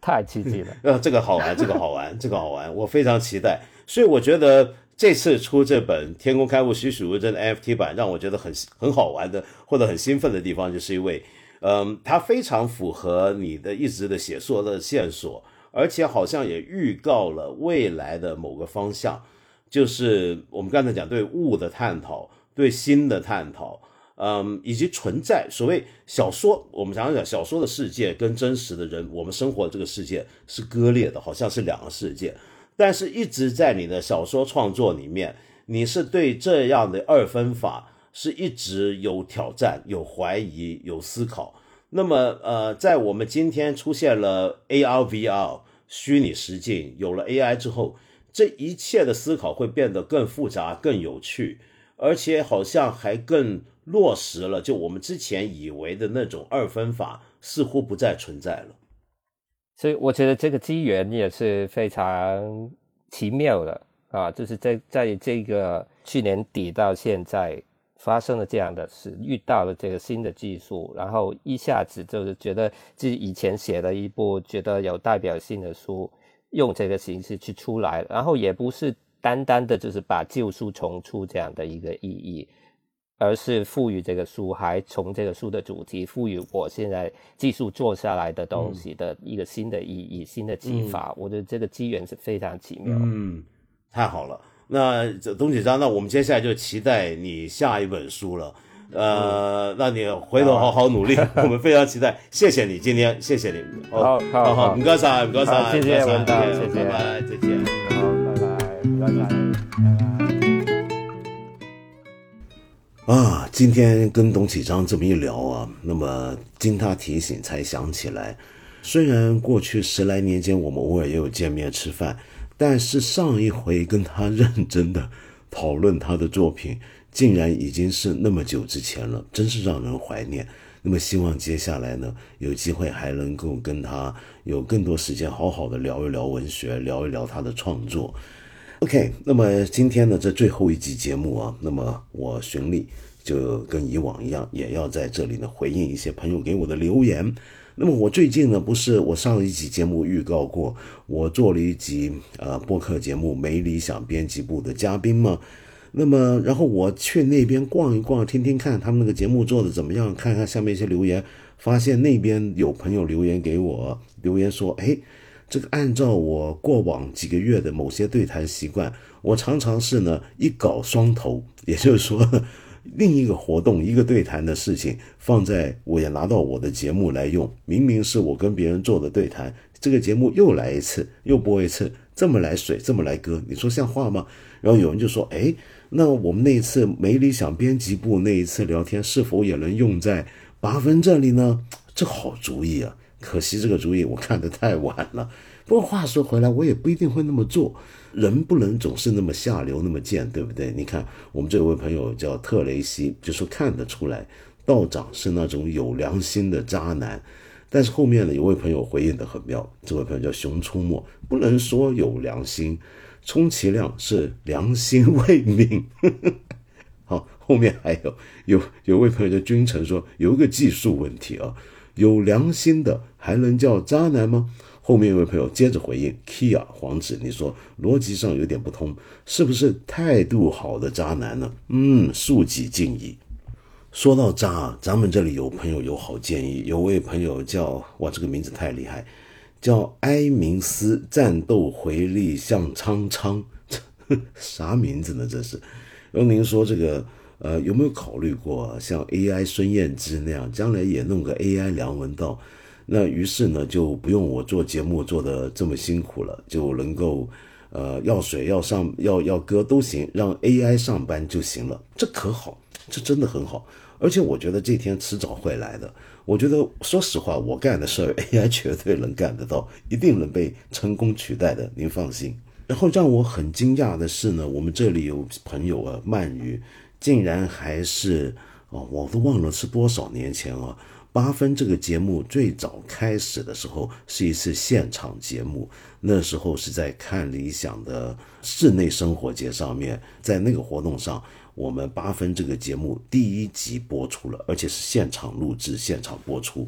太刺激了。呃，这个好玩，这个好玩，这个好玩，我非常期待。所以我觉得。这次出这本《天空开物栩栩如生》的 NFT 版，让我觉得很很好玩的，或者很兴奋的地方，就是因为，嗯，它非常符合你的一直的写作的线索，而且好像也预告了未来的某个方向，就是我们刚才讲对物的探讨，对心的探讨，嗯，以及存在。所谓小说，我们常常讲小说的世界跟真实的人，我们生活的这个世界是割裂的，好像是两个世界。但是，一直在你的小说创作里面，你是对这样的二分法是一直有挑战、有怀疑、有思考。那么，呃，在我们今天出现了 AR、VR 虚拟实境，有了 AI 之后，这一切的思考会变得更复杂、更有趣，而且好像还更落实了。就我们之前以为的那种二分法，似乎不再存在了。所以我觉得这个机缘也是非常奇妙的啊，就是在在这个去年底到现在发生了这样的事，遇到了这个新的技术，然后一下子就是觉得自己以前写了一部觉得有代表性的书，用这个形式去出来，然后也不是单单的就是把旧书重出这样的一个意义。而是赋予这个书，还从这个书的主题赋予我现在技术做下来的东西的一个新的意义、新的启发。我觉得这个机缘是非常奇妙。嗯，太好了。那董启章，那我们接下来就期待你下一本书了。呃，那你回头好好努力，我们非常期待。谢谢你今天，谢谢你。好好好，唔该晒，唔该晒，谢谢谢谢，拜拜，再见。好，拜拜，拜拜。啊，今天跟董启章这么一聊啊，那么经他提醒才想起来，虽然过去十来年间我们偶尔也有见面吃饭，但是上一回跟他认真的讨论他的作品，竟然已经是那么久之前了，真是让人怀念。那么希望接下来呢，有机会还能够跟他有更多时间，好好的聊一聊文学，聊一聊他的创作。OK，那么今天呢，这最后一集节目啊，那么我循例就跟以往一样，也要在这里呢回应一些朋友给我的留言。那么我最近呢，不是我上一集节目预告过，我做了一集呃播客节目《没理想编辑部》的嘉宾吗？那么然后我去那边逛一逛，听听看他们那个节目做的怎么样，看看下面一些留言，发现那边有朋友留言给我，留言说，哎。这个按照我过往几个月的某些对谈习惯，我常常是呢一稿双投，也就是说，另一个活动一个对谈的事情放在我也拿到我的节目来用。明明是我跟别人做的对谈，这个节目又来一次，又播一次，这么来水，这么来割，你说像话吗？然后有人就说：“哎，那我们那一次没理想编辑部那一次聊天，是否也能用在八分这里呢？这好主意啊！”可惜这个主意我看得太晚了。不过话说回来，我也不一定会那么做。人不能总是那么下流，那么贱，对不对？你看我们这位朋友叫特雷西，就说看得出来道长是那种有良心的渣男。但是后面呢，有位朋友回应的很妙，这位朋友叫熊出没，不能说有良心，充其量是良心未泯。好，后面还有有有位朋友叫君臣说有一个技术问题啊。有良心的还能叫渣男吗？后面一位朋友接着回应：“Kia 黄子，你说逻辑上有点不通，是不是态度好的渣男呢？”嗯，恕己敬意。说到渣，咱们这里有朋友有好建议，有位朋友叫哇，这个名字太厉害，叫埃明斯，战斗回力向苍苍，啥名字呢？这是。然后您说这个。呃，有没有考虑过像 AI 孙燕姿那样，将来也弄个 AI 梁文道？那于是呢，就不用我做节目做的这么辛苦了，就能够，呃，要水要上要要歌都行，让 AI 上班就行了，这可好？这真的很好，而且我觉得这天迟早会来的。我觉得说实话，我干的事儿 AI 绝对能干得到，一定能被成功取代的，您放心。然后让我很惊讶的是呢，我们这里有朋友啊，鳗鱼。竟然还是哦，我都忘了是多少年前了。八分这个节目最早开始的时候是一次现场节目，那时候是在看理想的室内生活节上面，在那个活动上，我们八分这个节目第一集播出了，而且是现场录制、现场播出。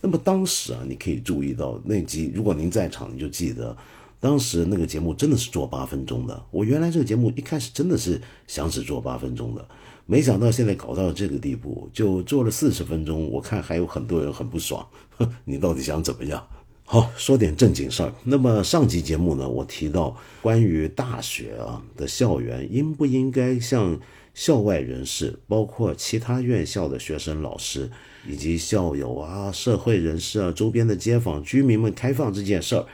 那么当时啊，你可以注意到那集，如果您在场，你就记得。当时那个节目真的是做八分钟的。我原来这个节目一开始真的是想只做八分钟的，没想到现在搞到这个地步，就做了四十分钟。我看还有很多人很不爽，你到底想怎么样？好，说点正经事儿。那么上集节目呢，我提到关于大学啊的校园应不应该向校外人士，包括其他院校的学生、老师以及校友啊、社会人士啊、周边的街坊居民们开放这件事儿。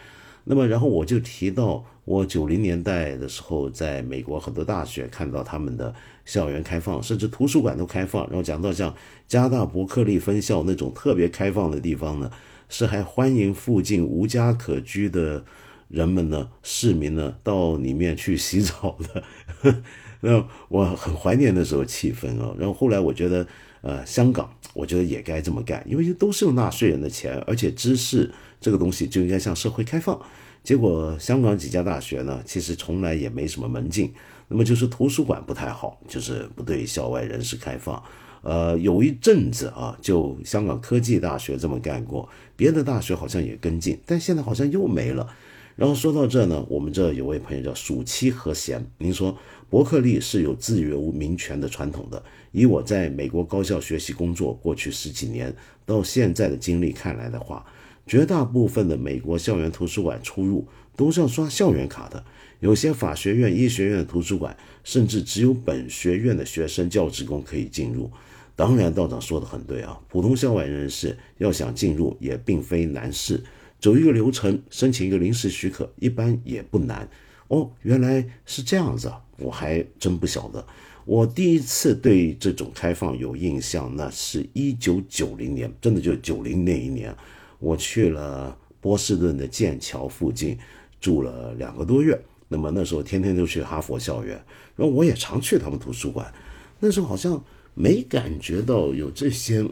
那么，然后我就提到，我九零年代的时候，在美国很多大学看到他们的校园开放，甚至图书馆都开放。然后讲到像加大伯克利分校那种特别开放的地方呢，是还欢迎附近无家可居的人们呢，市民呢，到里面去洗澡的。那我很怀念那时候气氛啊。然后后来我觉得，呃，香港，我觉得也该这么干，因为都是用纳税人的钱，而且知识这个东西就应该向社会开放。结果香港几家大学呢，其实从来也没什么门禁。那么就是图书馆不太好，就是不对校外人士开放。呃，有一阵子啊，就香港科技大学这么干过，别的大学好像也跟进，但现在好像又没了。然后说到这呢，我们这有位朋友叫暑期和弦，您说伯克利是有自由民权的传统的。以我在美国高校学习工作过去十几年到现在的经历看来的话，绝大部分的美国校园图书馆出入都是要刷校园卡的。有些法学院、医学院的图书馆，甚至只有本学院的学生、教职工可以进入。当然，道长说的很对啊，普通校外人士要想进入也并非难事，走一个流程，申请一个临时许可，一般也不难。哦，原来是这样子啊，我还真不晓得。我第一次对这种开放有印象，那是一九九零年，真的就九零那一年，我去了波士顿的剑桥附近住了两个多月。那么那时候天天都去哈佛校园，然后我也常去他们图书馆。那时候好像没感觉到有这些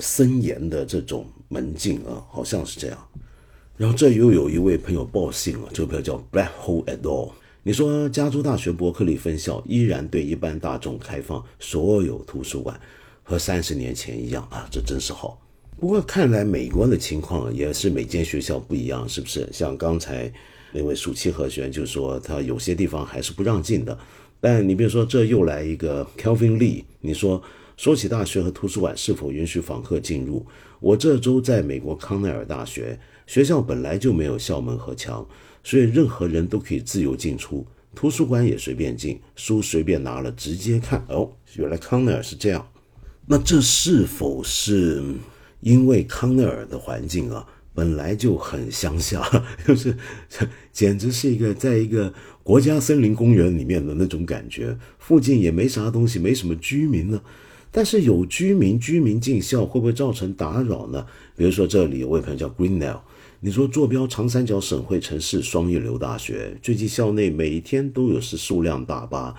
森严的这种门禁啊，好像是这样。然后这又有一位朋友报信了，这个朋友叫 Black Hole at all。你说加州大学伯克利分校依然对一般大众开放所有图书馆，和三十年前一样啊，这真是好。不过看来美国的情况也是每间学校不一样，是不是？像刚才。那位暑期和弦就是说他有些地方还是不让进的，但你比如说这又来一个 Kelvin Lee，你说说起大学和图书馆是否允许访客进入？我这周在美国康奈尔大学，学校本来就没有校门和墙，所以任何人都可以自由进出，图书馆也随便进，书随便拿了直接看。哦，原来康奈尔是这样，那这是否是因为康奈尔的环境啊？本来就很乡下，就是简直是一个在一个国家森林公园里面的那种感觉，附近也没啥东西，没什么居民呢。但是有居民，居民进校会不会造成打扰呢？比如说这里有位朋友叫 Greenell，你说坐标长三角省会城市双一流大学，最近校内每天都有是数辆大巴，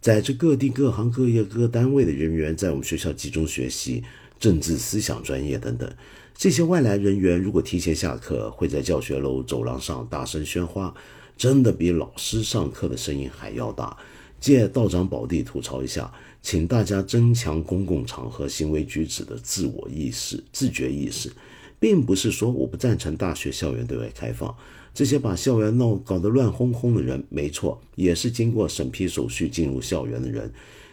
载着各地各行各业各单位的人员在我们学校集中学习政治思想专业等等。这些外来人员如果提前下课，会在教学楼走廊上大声喧哗，真的比老师上课的声音还要大。借道长宝地吐槽一下，请大家增强公共场合行为举止的自我意识、自觉意识，并不是说我不赞成大学校园对外开放。这些把校园闹搞得乱哄哄的人，没错，也是经过审批手续进入校园的人。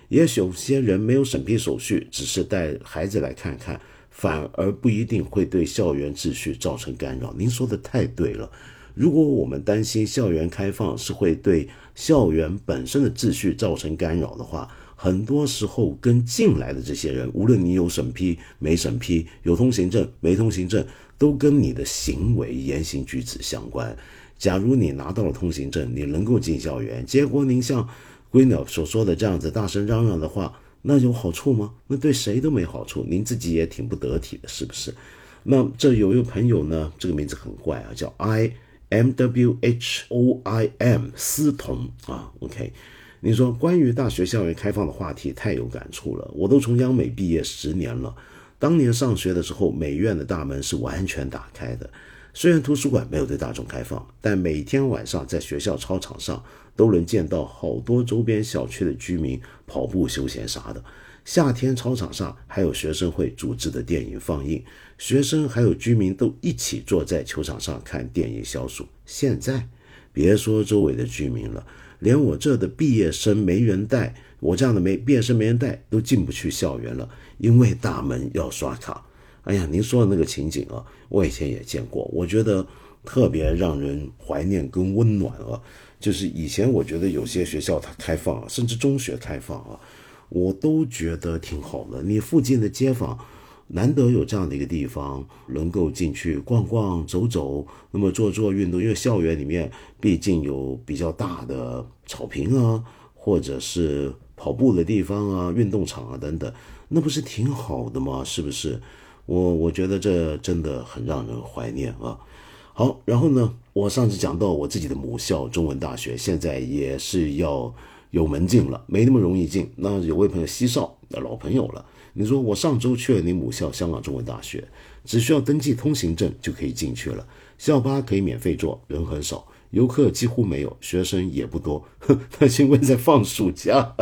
也许有些人没有审批手续，只是带孩子来看看。反而不一定会对校园秩序造成干扰。您说的太对了。如果我们担心校园开放是会对校园本身的秩序造成干扰的话，很多时候跟进来的这些人，无论你有审批没审批，有通行证没通行证，都跟你的行为言行举止相关。假如你拿到了通行证，你能够进校园，结果您像龟鸟所说的这样子大声嚷嚷的话。那有好处吗？那对谁都没好处，您自己也挺不得体的，是不是？那这有一个朋友呢，这个名字很怪啊，叫 I M W H O I M 思彤啊。OK，你说关于大学校园开放的话题太有感触了。我都从央美毕业十年了，当年上学的时候，美院的大门是完全打开的。虽然图书馆没有对大众开放，但每天晚上在学校操场上都能见到好多周边小区的居民跑步休闲啥的。夏天操场上还有学生会组织的电影放映，学生还有居民都一起坐在球场上看电影消暑。现在别说周围的居民了，连我这的毕业生没人带，我这样的没毕业生没人带都进不去校园了，因为大门要刷卡。哎呀，您说的那个情景啊，我以前也见过，我觉得特别让人怀念跟温暖啊。就是以前我觉得有些学校它开放，甚至中学开放啊，我都觉得挺好的。你附近的街坊难得有这样的一个地方，能够进去逛逛、走走，那么做做运动，因为校园里面毕竟有比较大的草坪啊，或者是跑步的地方啊、运动场啊等等，那不是挺好的吗？是不是？我我觉得这真的很让人怀念啊！好，然后呢，我上次讲到我自己的母校中文大学，现在也是要有门禁了，没那么容易进。那有位朋友西少，老朋友了，你说我上周去了你母校香港中文大学，只需要登记通行证就可以进去了，校巴可以免费坐，人很少，游客几乎没有，学生也不多，那是因为在放暑假。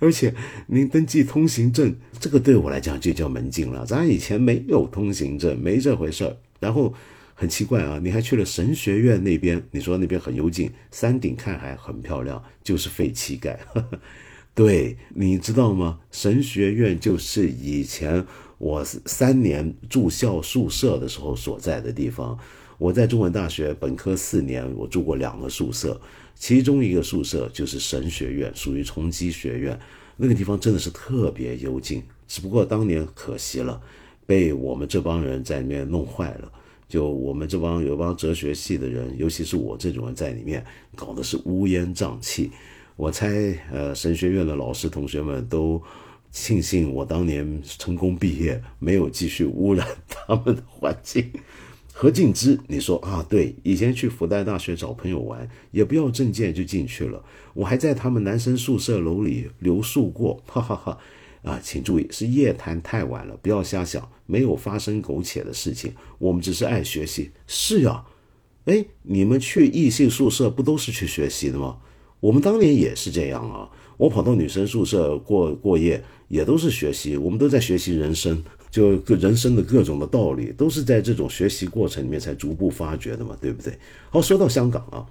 而且您登记通行证，这个对我来讲就叫门禁了。咱以前没有通行证，没这回事儿。然后很奇怪啊，你还去了神学院那边，你说那边很幽静，山顶看海很漂亮，就是废弃盖。对，你知道吗？神学院就是以前我三年住校宿舍的时候所在的地方。我在中文大学本科四年，我住过两个宿舍。其中一个宿舍就是神学院，属于崇基学院，那个地方真的是特别幽静。只不过当年可惜了，被我们这帮人在里面弄坏了。就我们这帮有帮哲学系的人，尤其是我这种人在里面搞的是乌烟瘴气。我猜，呃，神学院的老师同学们都庆幸我当年成功毕业，没有继续污染他们的环境。何敬之，你说啊？对，以前去复旦大学找朋友玩，也不要证件就进去了。我还在他们男生宿舍楼里留宿过，哈哈哈！啊，请注意，是夜谈太晚了，不要瞎想，没有发生苟且的事情。我们只是爱学习。是啊，哎，你们去异性宿舍不都是去学习的吗？我们当年也是这样啊。我跑到女生宿舍过过夜，也都是学习，我们都在学习人生。就各人生的各种的道理，都是在这种学习过程里面才逐步发掘的嘛，对不对？好，说到香港啊，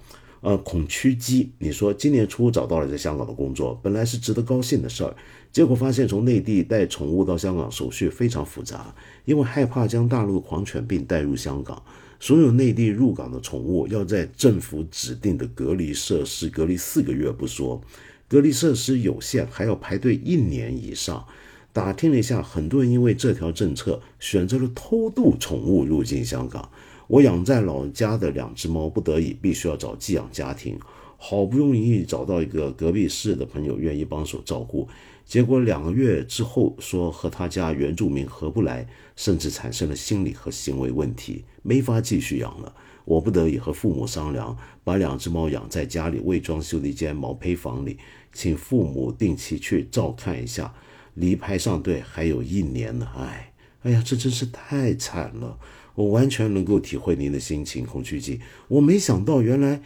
呃，孔屈基，你说今年初找到了在香港的工作，本来是值得高兴的事儿，结果发现从内地带宠物到香港手续非常复杂，因为害怕将大陆狂犬病带入香港，所有内地入港的宠物要在政府指定的隔离设施隔离四个月不说，隔离设施有限，还要排队一年以上。打听了一下，很多人因为这条政策选择了偷渡宠物入境香港。我养在老家的两只猫，不得已必须要找寄养家庭。好不容易找到一个隔壁市的朋友愿意帮手照顾，结果两个月之后说和他家原住民合不来，甚至产生了心理和行为问题，没法继续养了。我不得已和父母商量，把两只猫养在家里未装修的一间毛坯房里，请父母定期去照看一下。离排上队还有一年呢，哎，哎呀，这真是太惨了！我完全能够体会您的心情，孔雀记。我没想到原来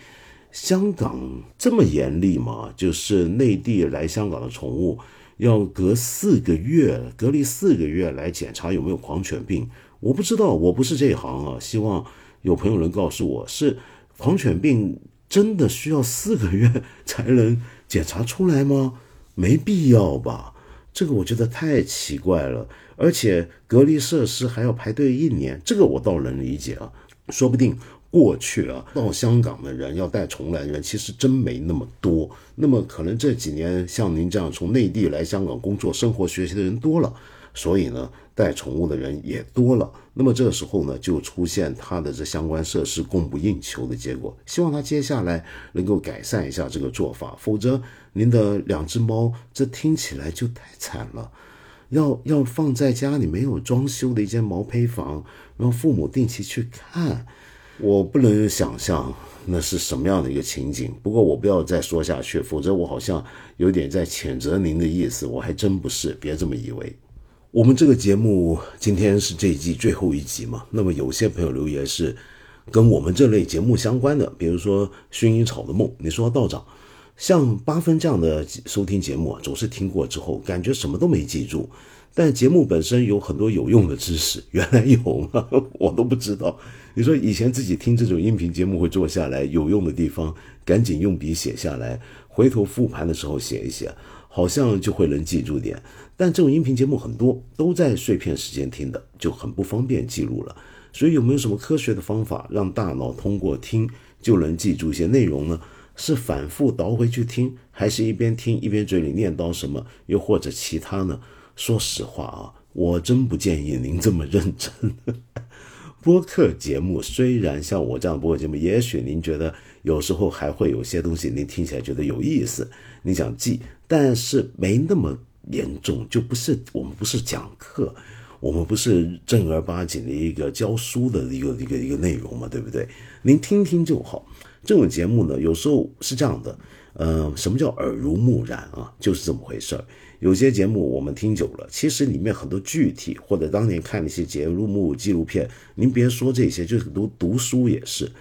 香港这么严厉嘛，就是内地来香港的宠物要隔四个月隔离四个月来检查有没有狂犬病。我不知道，我不是这一行啊，希望有朋友能告诉我，是狂犬病真的需要四个月才能检查出来吗？没必要吧。这个我觉得太奇怪了，而且隔离设施还要排队一年，这个我倒能理解啊。说不定过去啊，到香港的人要带宠物来的人其实真没那么多。那么可能这几年像您这样从内地来香港工作、生活、学习的人多了，所以呢，带宠物的人也多了。那么这个时候呢，就出现他的这相关设施供不应求的结果。希望他接下来能够改善一下这个做法，否则。您的两只猫，这听起来就太惨了。要要放在家里没有装修的一间毛坯房，让父母定期去看，我不能想象那是什么样的一个情景。不过我不要再说下去，否则我好像有点在谴责您的意思。我还真不是，别这么以为。我们这个节目今天是这一季最后一集嘛？那么有些朋友留言是跟我们这类节目相关的，比如说《薰衣草的梦》，你说道长。像八分这样的收听节目，总是听过之后感觉什么都没记住，但节目本身有很多有用的知识，原来有吗？我都不知道。你说以前自己听这种音频节目会坐下来，有用的地方赶紧用笔写下来，回头复盘的时候写一写，好像就会能记住点。但这种音频节目很多都在碎片时间听的，就很不方便记录了。所以有没有什么科学的方法，让大脑通过听就能记住一些内容呢？是反复倒回去听，还是一边听一边嘴里念叨什么，又或者其他呢？说实话啊，我真不建议您这么认真。播客节目虽然像我这样播客节目，也许您觉得有时候还会有些东西您听起来觉得有意思，你想记，但是没那么严重，就不是我们不是讲课。我们不是正儿八经的一个教书的一个一个一个内容嘛，对不对？您听听就好。这种节目呢，有时候是这样的，嗯，什么叫耳濡目染啊？就是这么回事儿。有些节目我们听久了，其实里面很多具体或者当年看那些节目纪录片，您别说这些，就是读读书也是。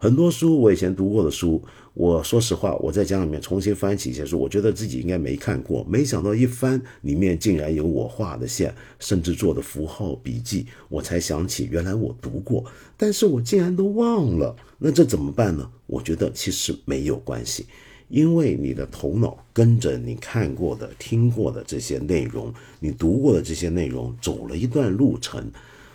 很多书我以前读过的书，我说实话，我在家里面重新翻起一些书，我觉得自己应该没看过，没想到一翻里面竟然有我画的线，甚至做的符号笔记，我才想起原来我读过，但是我竟然都忘了，那这怎么办呢？我觉得其实没有关系，因为你的头脑跟着你看过的、听过的这些内容，你读过的这些内容走了一段路程，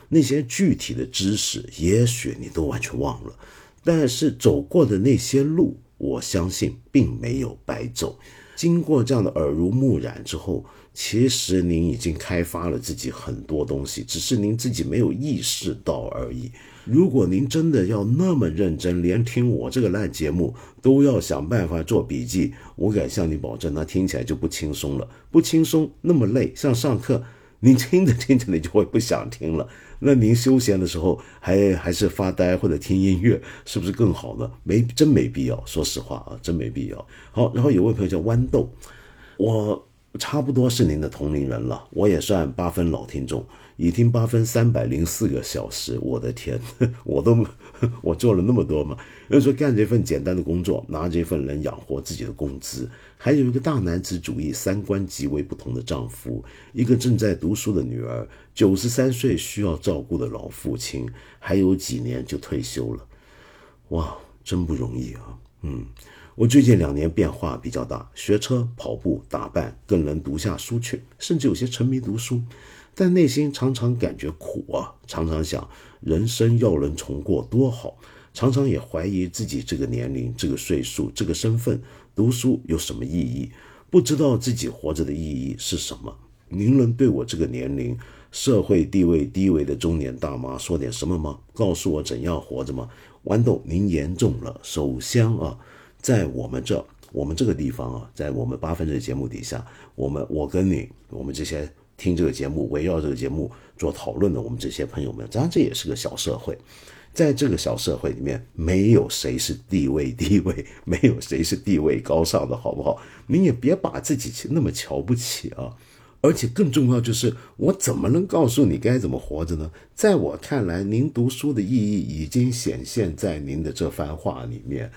那些具体的知识，也许你都完全忘了。但是走过的那些路，我相信并没有白走。经过这样的耳濡目染之后，其实您已经开发了自己很多东西，只是您自己没有意识到而已。如果您真的要那么认真，连听我这个烂节目都要想办法做笔记，我敢向你保证，那听起来就不轻松了。不轻松，那么累，像上课。您听着听着，你就会不想听了。那您休闲的时候还还是发呆或者听音乐，是不是更好呢？没，真没必要。说实话啊，真没必要。好，然后有位朋友叫豌豆，我差不多是您的同龄人了，我也算八分老听众。已听八分三百零四个小时，我的天，我都 我做了那么多嘛。有人说干这份简单的工作，拿这份能养活自己的工资，还有一个大男子主义、三观极为不同的丈夫，一个正在读书的女儿，九十三岁需要照顾的老父亲，还有几年就退休了。哇，真不容易啊！嗯，我最近两年变化比较大，学车、跑步、打扮，更能读下书去，甚至有些沉迷读书。但内心常常感觉苦啊，常常想人生要能重过多好，常常也怀疑自己这个年龄、这个岁数、这个身份读书有什么意义？不知道自己活着的意义是什么？您能对我这个年龄、社会地位低微的中年大妈说点什么吗？告诉我怎样活着吗？豌豆，您严重了。首先啊，在我们这，我们这个地方啊，在我们八分这节目底下，我们我跟你，我们这些。听这个节目，围绕这个节目做讨论的，我们这些朋友们，当然这也是个小社会，在这个小社会里面，没有谁是地位低位，没有谁是地位高尚的，好不好？你也别把自己那么瞧不起啊！而且更重要就是，我怎么能告诉你该怎么活着呢？在我看来，您读书的意义已经显现在您的这番话里面，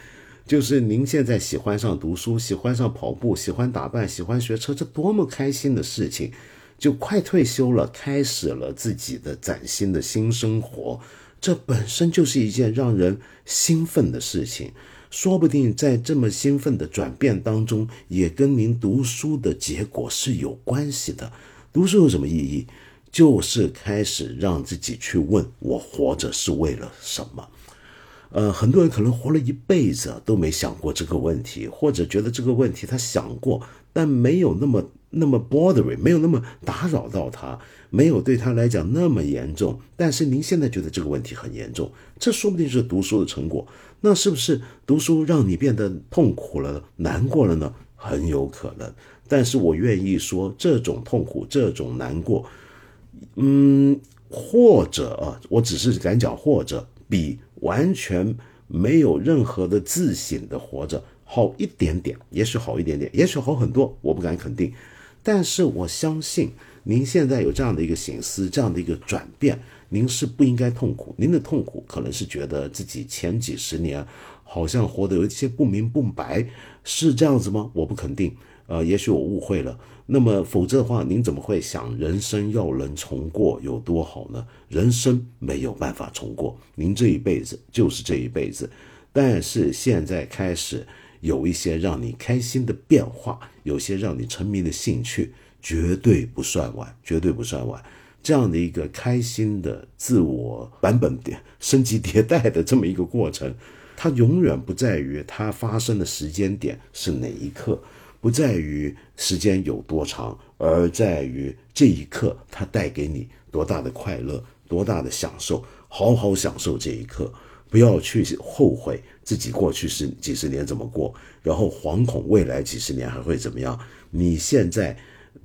就是您现在喜欢上读书，喜欢上跑步，喜欢打扮，喜欢学车，这多么开心的事情！就快退休了，开始了自己的崭新的新生活，这本身就是一件让人兴奋的事情。说不定在这么兴奋的转变当中，也跟您读书的结果是有关系的。读书有什么意义？就是开始让自己去问：我活着是为了什么？呃，很多人可能活了一辈子都没想过这个问题，或者觉得这个问题他想过，但没有那么。那么 bothering 没有那么打扰到他，没有对他来讲那么严重。但是您现在觉得这个问题很严重，这说不定是读书的成果。那是不是读书让你变得痛苦了、难过了呢？很有可能。但是我愿意说，这种痛苦、这种难过，嗯，或者啊，我只是敢讲，或者比完全没有任何的自省的活着好一点点，也许好一点点，也许好很多，我不敢肯定。但是我相信，您现在有这样的一个心思，这样的一个转变，您是不应该痛苦。您的痛苦可能是觉得自己前几十年好像活得有一些不明不白，是这样子吗？我不肯定，呃，也许我误会了。那么，否则的话，您怎么会想人生要能重过有多好呢？人生没有办法重过，您这一辈子就是这一辈子。但是现在开始。有一些让你开心的变化，有些让你沉迷的兴趣，绝对不算晚，绝对不算晚。这样的一个开心的自我版本迭升级迭代的这么一个过程，它永远不在于它发生的时间点是哪一刻，不在于时间有多长，而在于这一刻它带给你多大的快乐，多大的享受。好好享受这一刻。不要去后悔自己过去是几十年怎么过，然后惶恐未来几十年还会怎么样。你现在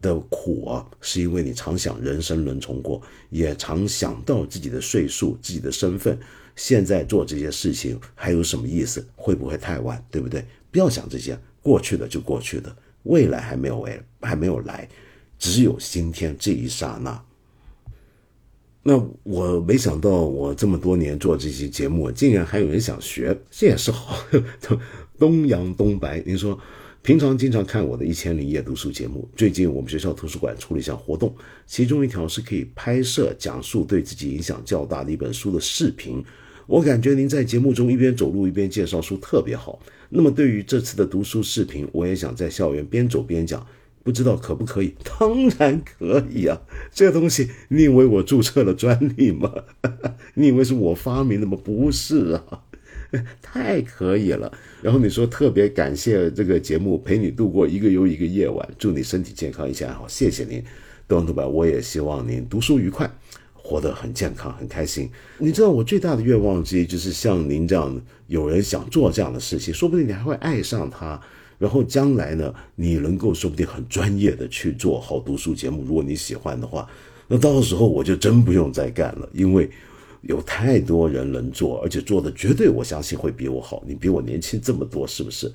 的苦，是因为你常想人生轮重过，也常想到自己的岁数、自己的身份，现在做这些事情还有什么意思？会不会太晚？对不对？不要想这些，过去的就过去的，未来还没有来，还没有来，只有今天这一刹那。那我没想到，我这么多年做这些节目，竟然还有人想学，这也是好。东洋东白，您说，平常经常看我的一千零一夜读书节目，最近我们学校图书馆出了一项活动，其中一条是可以拍摄讲述对自己影响较大的一本书的视频。我感觉您在节目中一边走路一边介绍书特别好。那么对于这次的读书视频，我也想在校园边走边讲。不知道可不可以？当然可以啊！这东西你以为我注册了专利吗？你以为是我发明的吗？不是啊，太可以了。然后你说特别感谢这个节目陪你度过一个又一个夜晚，祝你身体健康，一切安好，谢谢您，东东白。我也希望您读书愉快，活得很健康，很开心。你知道我最大的愿望之一就是像您这样，有人想做这样的事情，说不定你还会爱上他。然后将来呢，你能够说不定很专业的去做好读书节目，如果你喜欢的话，那到时候我就真不用再干了，因为有太多人能做，而且做的绝对我相信会比我好。你比我年轻这么多，是不是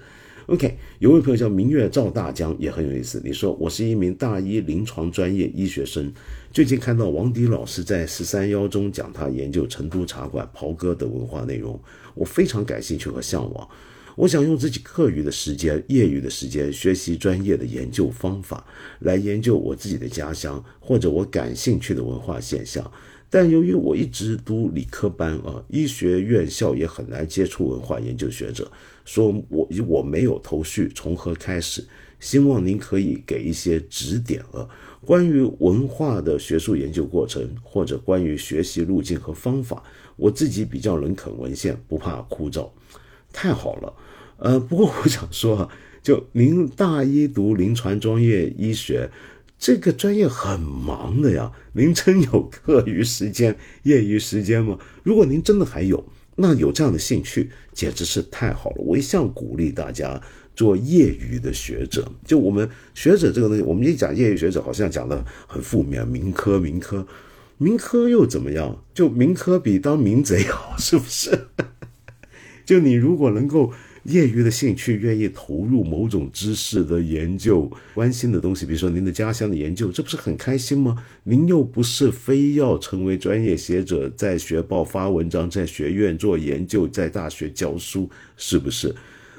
？OK，有位朋友叫明月照大江也很有意思。你说我是一名大一临床专业医学生，最近看到王迪老师在十三幺中讲他研究成都茶馆袍哥的文化内容，我非常感兴趣和向往。我想用自己课余的时间、业余的时间学习专业的研究方法，来研究我自己的家乡或者我感兴趣的文化现象。但由于我一直读理科班啊，医学院校也很难接触文化研究学者，说我我没有头绪，从何开始？希望您可以给一些指点啊，关于文化的学术研究过程，或者关于学习路径和方法。我自己比较能啃文献，不怕枯燥。太好了。呃，不过我想说，就您大一读临床专业医学，这个专业很忙的呀。您真有课余时间、业余时间吗？如果您真的还有，那有这样的兴趣，简直是太好了。我一向鼓励大家做业余的学者。就我们学者这个东西，我们一讲业余学者，好像讲的很负面，民科、民科、民科又怎么样？就民科比当民贼好，是不是？就你如果能够。业余的兴趣，愿意投入某种知识的研究，关心的东西，比如说您的家乡的研究，这不是很开心吗？您又不是非要成为专业学者，在学报发文章，在学院做研究，在大学教书，是不是？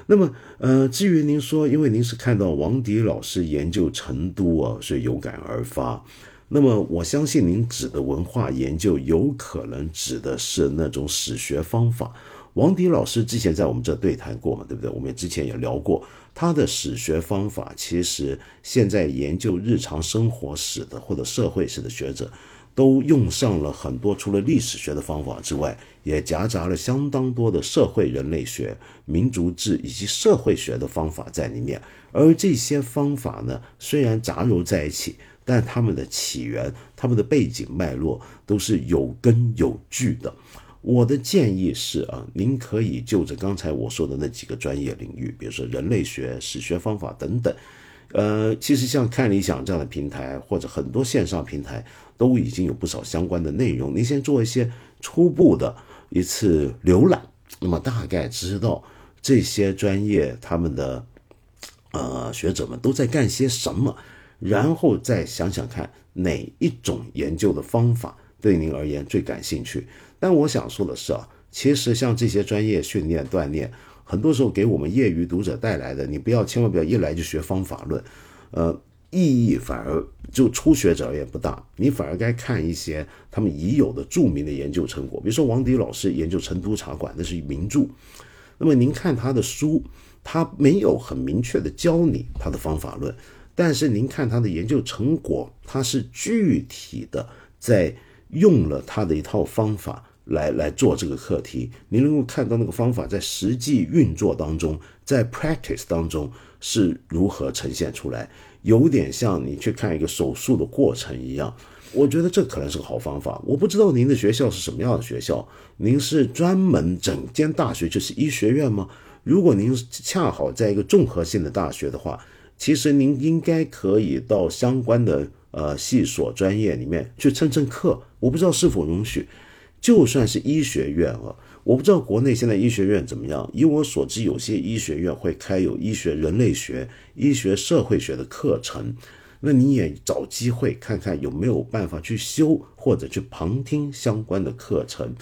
那么，呃，至于您说，因为您是看到王迪老师研究成都啊，所以有感而发，那么我相信您指的文化研究，有可能指的是那种史学方法。王迪老师之前在我们这对谈过嘛，对不对？我们之前也聊过他的史学方法。其实现在研究日常生活史的或者社会史的学者，都用上了很多除了历史学的方法之外，也夹杂了相当多的社会人类学、民族志以及社会学的方法在里面。而这些方法呢，虽然杂糅在一起，但他们的起源、他们的背景脉络都是有根有据的。我的建议是啊，您可以就着刚才我说的那几个专业领域，比如说人类学、史学方法等等，呃，其实像看理想这样的平台或者很多线上平台都已经有不少相关的内容。您先做一些初步的一次浏览，那么大概知道这些专业他们的呃学者们都在干些什么，然后再想想看哪一种研究的方法对您而言最感兴趣。但我想说的是啊，其实像这些专业训练锻炼，很多时候给我们业余读者带来的，你不要千万不要一来就学方法论，呃，意义反而就初学者而言不大。你反而该看一些他们已有的著名的研究成果，比如说王迪老师研究成都茶馆，那是名著。那么您看他的书，他没有很明确的教你他的方法论，但是您看他的研究成果，他是具体的在用了他的一套方法。来来做这个课题，你能够看到那个方法在实际运作当中，在 practice 当中是如何呈现出来，有点像你去看一个手术的过程一样。我觉得这可能是个好方法。我不知道您的学校是什么样的学校，您是专门整间大学就是医学院吗？如果您恰好在一个综合性的大学的话，其实您应该可以到相关的呃系所专业里面去蹭蹭课。我不知道是否允许，就算是医学院啊，我不知道国内现在医学院怎么样。以我所知，有些医学院会开有医学人类学、医学社会学的课程。那你也找机会看看有没有办法去修或者去旁听相关的课程。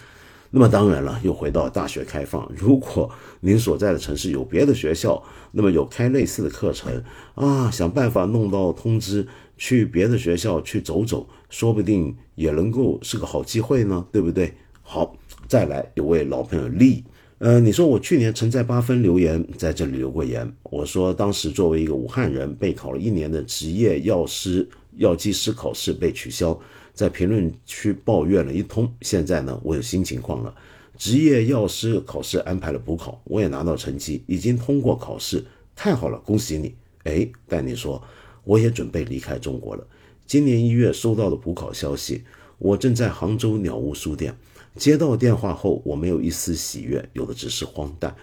那么当然了，又回到大学开放。如果您所在的城市有别的学校，那么有开类似的课程啊，想办法弄到通知去别的学校去走走，说不定也能够是个好机会呢，对不对？好，再来有位老朋友丽。呃，你说我去年曾在八分留言，在这里留过言。我说当时作为一个武汉人，备考了一年的职业药师、药剂师考试被取消，在评论区抱怨了一通。现在呢，我有新情况了，职业药师考试安排了补考，我也拿到成绩，已经通过考试，太好了，恭喜你！哎，但你说我也准备离开中国了。今年一月收到的补考消息，我正在杭州鸟屋书店。接到电话后，我没有一丝喜悦，有的只是荒诞。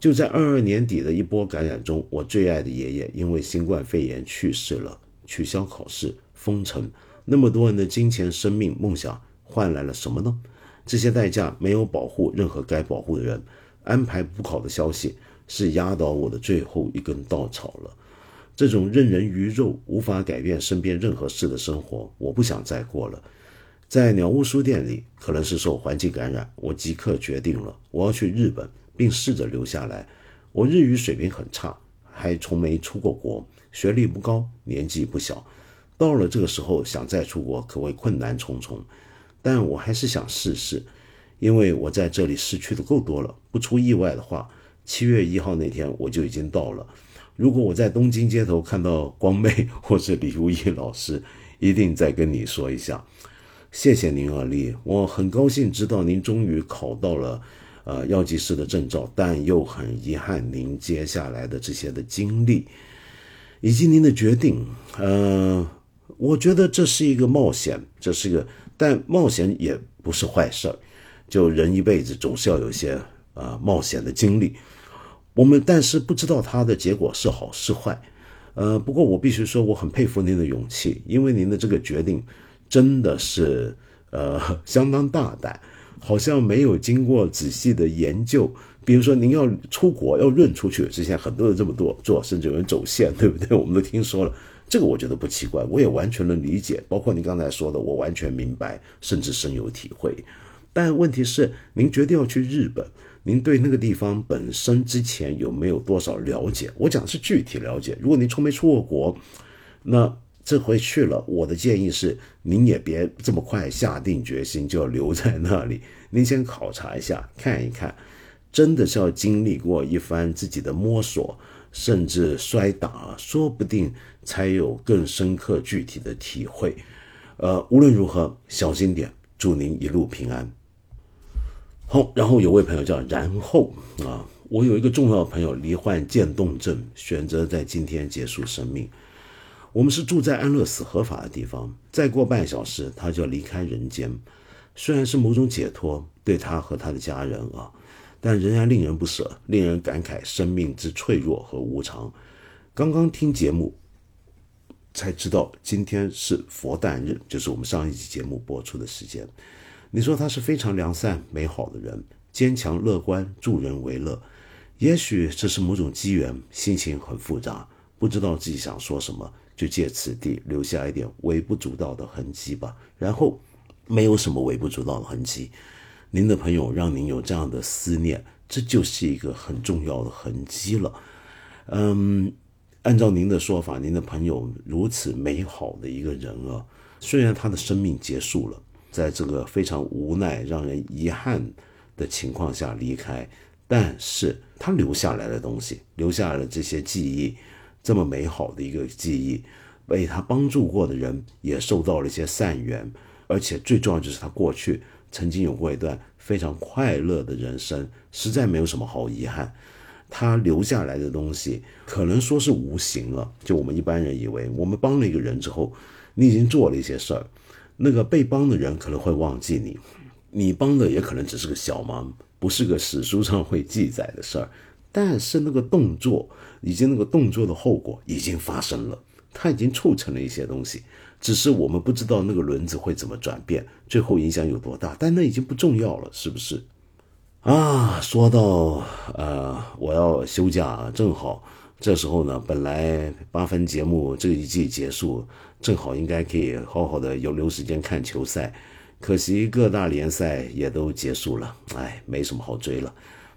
就在二二年底的一波感染中，我最爱的爷爷因为新冠肺炎去世了，取消考试，封城，那么多人的金钱、生命、梦想换来了什么呢？这些代价没有保护任何该保护的人。安排补考的消息是压倒我的最后一根稻草了。这种任人鱼肉、无法改变身边任何事的生活，我不想再过了。在鸟屋书店里，可能是受环境感染，我即刻决定了我要去日本，并试着留下来。我日语水平很差，还从没出过国，学历不高，年纪不小。到了这个时候，想再出国可谓困难重重。但我还是想试试，因为我在这里失去的够多了。不出意外的话，七月一号那天我就已经到了。如果我在东京街头看到光妹 或者李如意老师，一定再跟你说一下。谢谢您，阿丽，我很高兴知道您终于考到了，呃，药剂师的证照，但又很遗憾您接下来的这些的经历，以及您的决定，呃，我觉得这是一个冒险，这是一个，但冒险也不是坏事儿，就人一辈子总是要有些呃冒险的经历，我们但是不知道它的结果是好是坏，呃，不过我必须说我很佩服您的勇气，因为您的这个决定。真的是，呃，相当大胆，好像没有经过仔细的研究。比如说，您要出国，要润出去，之前很多人这么做，做甚至有人走线，对不对？我们都听说了，这个我觉得不奇怪，我也完全能理解。包括您刚才说的，我完全明白，甚至深有体会。但问题是，您决定要去日本，您对那个地方本身之前有没有多少了解？我讲的是具体了解。如果您从没出过国，那。这回去了，我的建议是，您也别这么快下定决心就要留在那里，您先考察一下，看一看，真的是要经历过一番自己的摸索，甚至摔打，说不定才有更深刻具体的体会。呃，无论如何，小心点，祝您一路平安。好，然后有位朋友叫然后啊，我有一个重要的朋友罹患渐冻症，选择在今天结束生命。我们是住在安乐死合法的地方，再过半小时他就要离开人间。虽然是某种解脱，对他和他的家人啊，但仍然令人不舍，令人感慨生命之脆弱和无常。刚刚听节目才知道，今天是佛诞日，就是我们上一集节目播出的时间。你说他是非常良善美好的人，坚强乐观，助人为乐。也许这是某种机缘，心情很复杂，不知道自己想说什么。就借此地留下一点微不足道的痕迹吧。然后，没有什么微不足道的痕迹，您的朋友让您有这样的思念，这就是一个很重要的痕迹了。嗯，按照您的说法，您的朋友如此美好的一个人啊，虽然他的生命结束了，在这个非常无奈、让人遗憾的情况下离开，但是他留下来的东西，留下来的这些记忆。这么美好的一个记忆，被他帮助过的人也受到了一些善缘，而且最重要就是他过去曾经有过一段非常快乐的人生，实在没有什么好遗憾。他留下来的东西可能说是无形了，就我们一般人以为，我们帮了一个人之后，你已经做了一些事儿，那个被帮的人可能会忘记你，你帮的也可能只是个小忙，不是个史书上会记载的事儿。但是那个动作以及那个动作的后果已经发生了，它已经促成了一些东西，只是我们不知道那个轮子会怎么转变，最后影响有多大，但那已经不重要了，是不是？啊，说到呃，我要休假，正好这时候呢，本来八分节目这一季结束，正好应该可以好好的有留时间看球赛，可惜各大联赛也都结束了，哎，没什么好追了，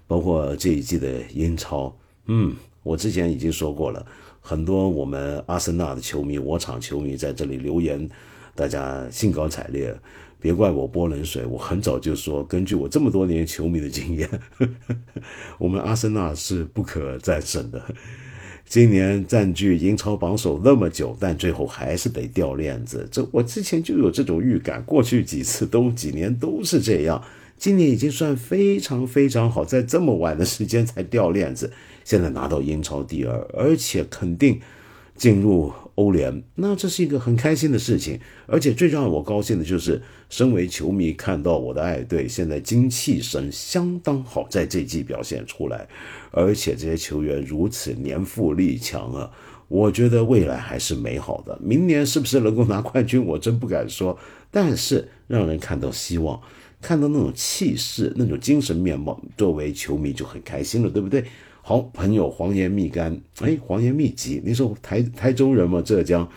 包括这一季的英超，嗯，我之前已经说过了，很多我们阿森纳的球迷、我场球迷在这里留言，大家兴高采烈。别怪我泼冷水，我很早就说，根据我这么多年球迷的经验，我们阿森纳是不可战胜的。今年占据英超榜首那么久，但最后还是得掉链子。这我之前就有这种预感，过去几次都几年都是这样。今年已经算非常非常好，在这么晚的时间才掉链子，现在拿到英超第二，而且肯定进入。欧联，那这是一个很开心的事情，而且最让我高兴的就是，身为球迷看到我的爱队现在精气神相当好，在这季表现出来，而且这些球员如此年富力强啊，我觉得未来还是美好的。明年是不是能够拿冠军，我真不敢说，但是让人看到希望，看到那种气势、那种精神面貌，作为球迷就很开心了，对不对？好朋友黄岩蜜柑，哎，黄岩蜜桔，你说台台州人嘛，浙江。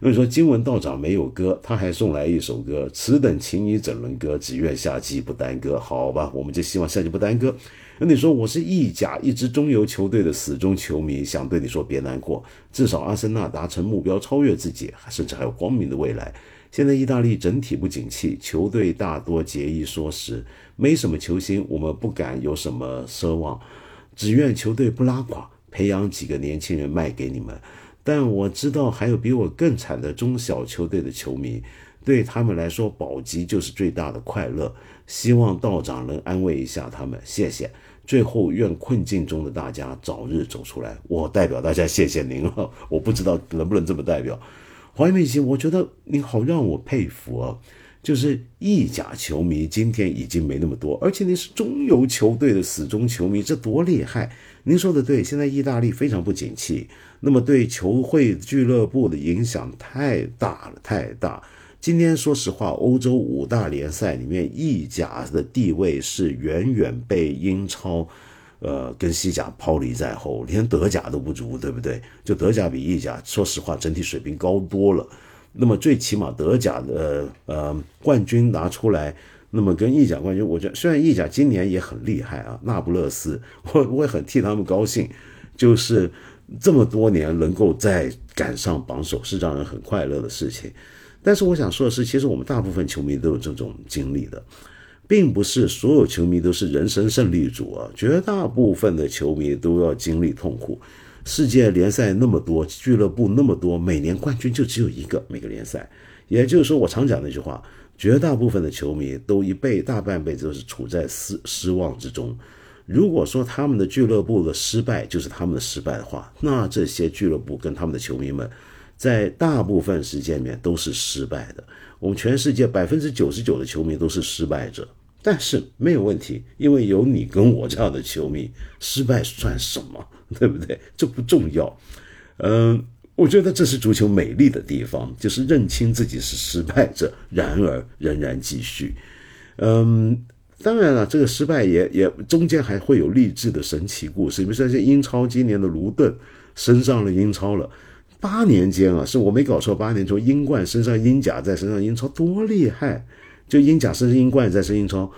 那你说经文道长没有歌，他还送来一首歌，此等情谊怎能歌？只愿夏季不耽搁。好吧，我们就希望夏季不耽搁。那你说我是意甲一支中游球队的死忠球迷，想对你说别难过，至少阿森纳达成目标，超越自己，甚至还有光明的未来。现在意大利整体不景气，球队大多节衣缩食，没什么球星，我们不敢有什么奢望。只愿球队不拉垮，培养几个年轻人卖给你们。但我知道还有比我更惨的中小球队的球迷，对他们来说保级就是最大的快乐。希望道长能安慰一下他们，谢谢。最后愿困境中的大家早日走出来。我代表大家谢谢您了。我不知道能不能这么代表，黄美琴，我觉得您好让我佩服啊。就是意甲球迷今天已经没那么多，而且您是中游球队的死忠球迷，这多厉害！您说的对，现在意大利非常不景气，那么对球会俱乐部的影响太大了，太大。今天说实话，欧洲五大联赛里面，意甲的地位是远远被英超，呃，跟西甲抛离在后，连德甲都不如，对不对？就德甲比意甲，说实话，整体水平高多了。那么最起码德甲的呃冠军拿出来，那么跟意甲冠军，我觉得虽然意甲今年也很厉害啊，那不勒斯，我我也很替他们高兴，就是这么多年能够再赶上榜首，是让人很快乐的事情。但是我想说的是，其实我们大部分球迷都有这种经历的，并不是所有球迷都是人生胜利组啊，绝大部分的球迷都要经历痛苦。世界联赛那么多，俱乐部那么多，每年冠军就只有一个。每个联赛，也就是说，我常讲那句话，绝大部分的球迷都一辈大半辈子都是处在失失望之中。如果说他们的俱乐部的失败就是他们的失败的话，那这些俱乐部跟他们的球迷们，在大部分时间里面都是失败的。我们全世界百分之九十九的球迷都是失败者，但是没有问题，因为有你跟我这样的球迷，失败算什么？对不对？这不重要，嗯，我觉得这是足球美丽的地方，就是认清自己是失败者，然而仍然继续。嗯，当然了，这个失败也也中间还会有励志的神奇故事。比如说，像英超今年的卢顿升上了英超了，八年间啊，是我没搞错，八年从英冠升上英甲，再升上英超，多厉害！就英甲升上英冠，再升英超，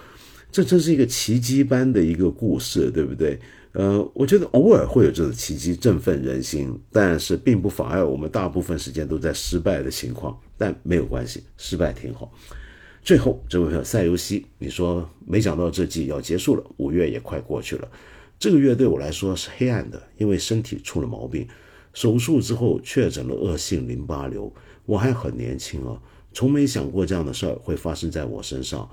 这真是一个奇迹般的一个故事，对不对？呃，我觉得偶尔会有这种奇迹振奋人心，但是并不妨碍我们大部分时间都在失败的情况。但没有关系，失败挺好。最后，这位朋友赛尤西，你说没想到这季要结束了，五月也快过去了。这个月对我来说是黑暗的，因为身体出了毛病，手术之后确诊了恶性淋巴瘤。我还很年轻啊，从没想过这样的事儿会发生在我身上。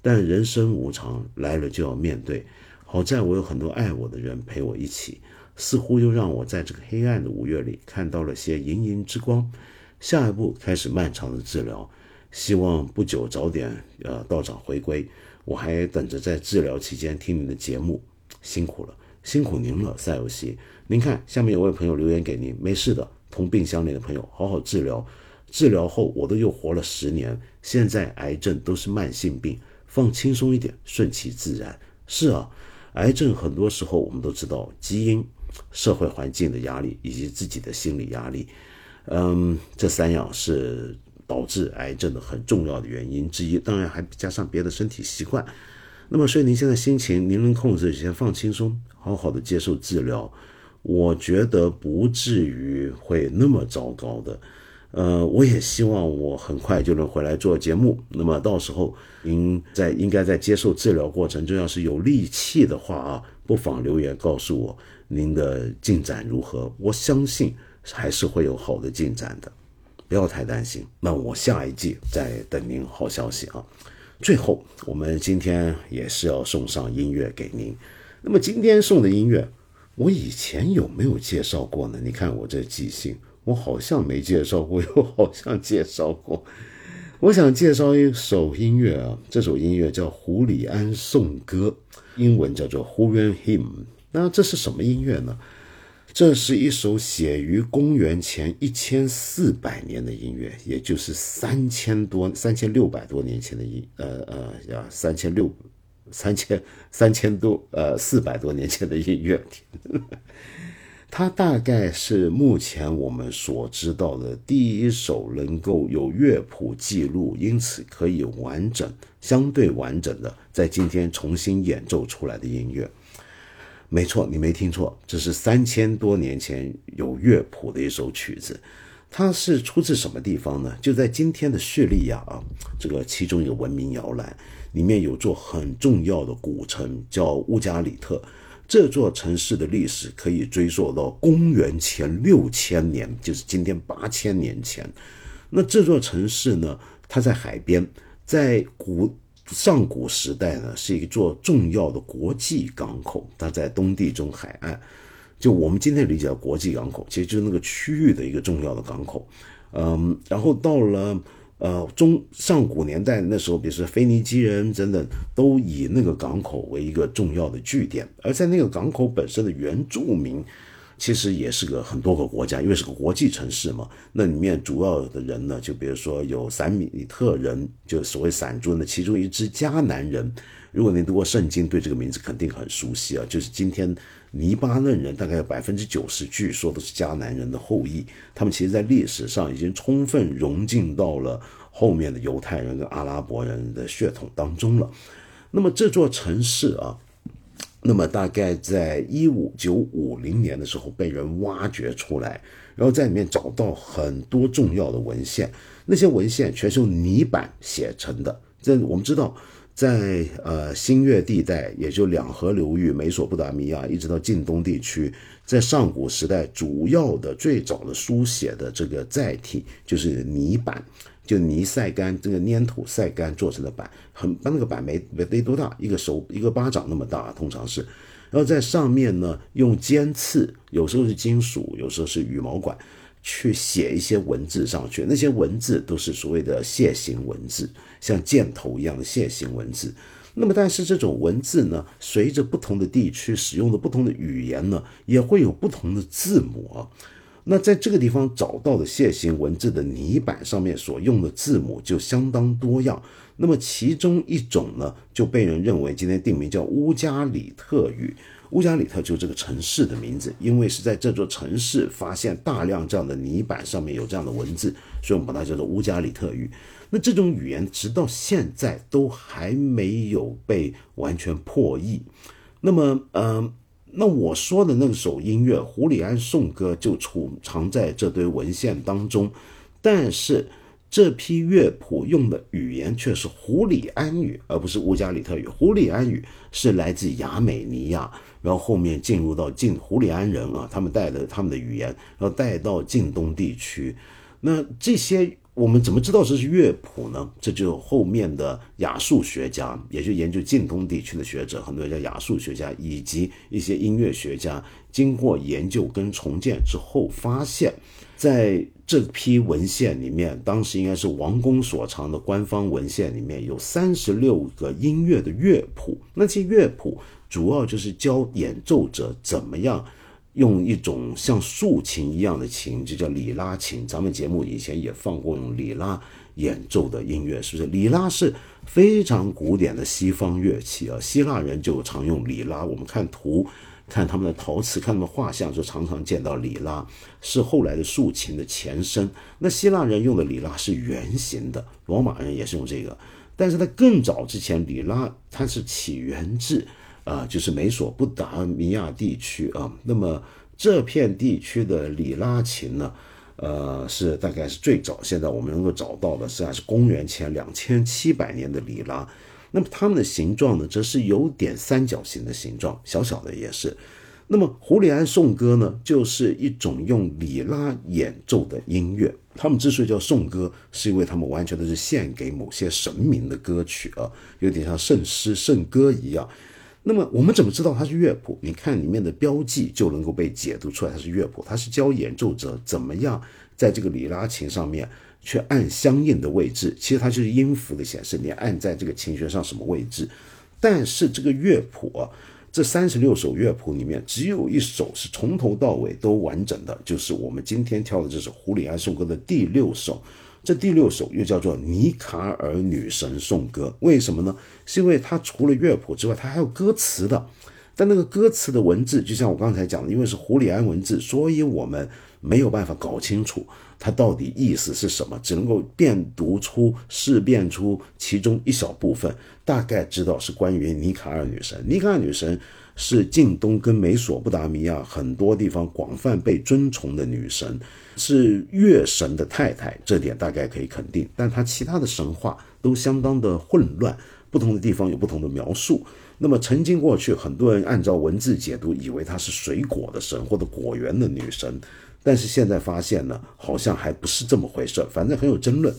但人生无常，来了就要面对。好在我有很多爱我的人陪我一起，似乎又让我在这个黑暗的五月里看到了些莹莹之光。下一步开始漫长的治疗，希望不久早点呃道长回归。我还等着在治疗期间听你的节目，辛苦了。辛苦您了，赛游戏。您看下面有位朋友留言给您，没事的，同病相怜的朋友，好好治疗。治疗后我都又活了十年，现在癌症都是慢性病，放轻松一点，顺其自然。是啊，癌症很多时候我们都知道，基因、社会环境的压力以及自己的心理压力，嗯，这三样是导致癌症的很重要的原因之一。当然还加上别的身体习惯。那么，所以您现在心情您能控制，先放轻松，好好的接受治疗，我觉得不至于会那么糟糕的。呃，我也希望我很快就能回来做节目。那么到时候您在应该在接受治疗过程中，要是有力气的话啊，不妨留言告诉我您的进展如何。我相信还是会有好的进展的，不要太担心。那我下一季再等您好消息啊。最后，我们今天也是要送上音乐给您。那么今天送的音乐，我以前有没有介绍过呢？你看我这记性，我好像没介绍过，又好像介绍过。我想介绍一首音乐啊，这首音乐叫《胡里安颂歌》，英文叫做《Huan Hymn》。那这是什么音乐呢？这是一首写于公元前一千四百年的音乐，也就是三千多、三千六百多年前的音，呃呃呀，三千六、三千三千多，呃，四百多年前的音乐。它大概是目前我们所知道的第一首能够有乐谱记录，因此可以完整、相对完整的在今天重新演奏出来的音乐。没错，你没听错，这是三千多年前有乐谱的一首曲子。它是出自什么地方呢？就在今天的叙利亚啊，这个其中一个文明摇篮里面有座很重要的古城叫乌加里特。这座城市的历史可以追溯到公元前六千年，就是今天八千年前。那这座城市呢，它在海边，在古。上古时代呢，是一座重要的国际港口，它在东地中海岸，就我们今天理解的国际港口，其实就是那个区域的一个重要的港口。嗯，然后到了呃中上古年代那时候，比如说腓尼基人等等，都以那个港口为一个重要的据点，而在那个港口本身的原住民。其实也是个很多个国家，因为是个国际城市嘛。那里面主要的人呢，就比如说有散米特人，就所谓散族的其中一支迦南人。如果你读过圣经，对这个名字肯定很熟悉啊。就是今天黎巴嫩人，大概有百分之九十，据说都是迦南人的后裔。他们其实在历史上已经充分融进到了后面的犹太人跟阿拉伯人的血统当中了。那么这座城市啊。那么大概在一五九五零年的时候被人挖掘出来，然后在里面找到很多重要的文献，那些文献全是用泥板写成的。这我们知道，在呃新月地带，也就两河流域、美索不达米亚一直到近东地区，在上古时代主要的最早的书写的这个载体就是泥板。就泥晒干，这个粘土晒干做成的板，很那个板没没得多大，一个手一个巴掌那么大，通常是，然后在上面呢用尖刺，有时候是金属，有时候是羽毛管，去写一些文字上去，那些文字都是所谓的楔形文字，像箭头一样的楔形文字。那么但是这种文字呢，随着不同的地区使用的不同的语言呢，也会有不同的字母啊。那在这个地方找到的楔形文字的泥板上面所用的字母就相当多样。那么其中一种呢，就被人认为今天定名叫乌加里特语。乌加里特就这个城市的名字，因为是在这座城市发现大量这样的泥板上面有这样的文字，所以我们把它叫做乌加里特语。那这种语言直到现在都还没有被完全破译。那么，嗯。那我说的那首音乐《胡里安颂歌》就储藏在这堆文献当中，但是这批乐谱用的语言却是胡里安语，而不是乌加里特语。胡里安语是来自亚美尼亚，然后后面进入到近胡里安人啊，他们带的他们的语言，然后带到近东地区。那这些。我们怎么知道这是乐谱呢？这就后面的雅术学家，也就研究近东地区的学者，很多叫雅术学家，以及一些音乐学家，经过研究跟重建之后，发现，在这批文献里面，当时应该是王宫所藏的官方文献里面有三十六个音乐的乐谱，那些乐谱主要就是教演奏者怎么样。用一种像竖琴一样的琴，就叫里拉琴。咱们节目以前也放过用里拉演奏的音乐，是不是？里拉是非常古典的西方乐器啊，希腊人就常用里拉。我们看图，看他们的陶瓷，看他们画像，就常常见到里拉，是后来的竖琴的前身。那希腊人用的里拉是圆形的，罗马人也是用这个，但是在更早之前，里拉它是起源自。啊，就是美索不达米亚地区啊，那么这片地区的里拉琴呢，呃，是大概是最早现在我们能够找到的，实际上是公元前两千七百年的里拉。那么它们的形状呢，则是有点三角形的形状，小小的也是。那么胡里安颂歌呢，就是一种用里拉演奏的音乐。他们之所以叫颂歌，是因为他们完全都是献给某些神明的歌曲啊，有点像圣诗圣歌一样。那么我们怎么知道它是乐谱？你看里面的标记就能够被解读出来，它是乐谱。它是教演奏者怎么样在这个里拉琴上面去按相应的位置。其实它就是音符的显示，你按在这个琴弦上什么位置。但是这个乐谱，这三十六首乐谱里面只有一首是从头到尾都完整的，就是我们今天挑的这首《胡里安颂歌》的第六首。这第六首又叫做尼卡尔女神颂歌，为什么呢？是因为它除了乐谱之外，它还有歌词的。但那个歌词的文字，就像我刚才讲的，因为是胡里安文字，所以我们没有办法搞清楚它到底意思是什么，只能够辨读出、试辨出其中一小部分，大概知道是关于尼卡尔女神。尼卡尔女神。是近东跟美索不达米亚很多地方广泛被尊崇的女神，是月神的太太，这点大概可以肯定。但她其他的神话都相当的混乱，不同的地方有不同的描述。那么曾经过去，很多人按照文字解读，以为她是水果的神或者果园的女神，但是现在发现呢，好像还不是这么回事，反正很有争论。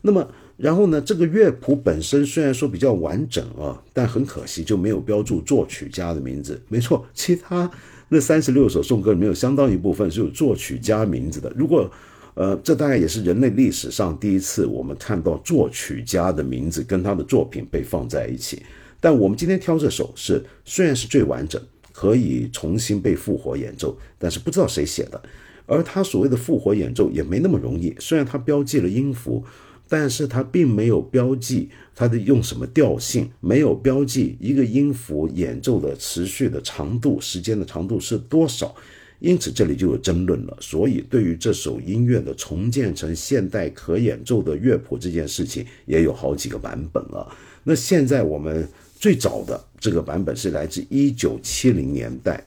那么。然后呢，这个乐谱本身虽然说比较完整啊，但很可惜就没有标注作曲家的名字。没错，其他那三十六首颂歌里面有相当一部分是有作曲家名字的。如果，呃，这大概也是人类历史上第一次我们看到作曲家的名字跟他的作品被放在一起。但我们今天挑这首是虽然是最完整，可以重新被复活演奏，但是不知道谁写的。而他所谓的复活演奏也没那么容易，虽然他标记了音符。但是它并没有标记它的用什么调性，没有标记一个音符演奏的持续的长度，时间的长度是多少，因此这里就有争论了。所以对于这首音乐的重建成现代可演奏的乐谱这件事情，也有好几个版本了。那现在我们最早的这个版本是来自一九七零年代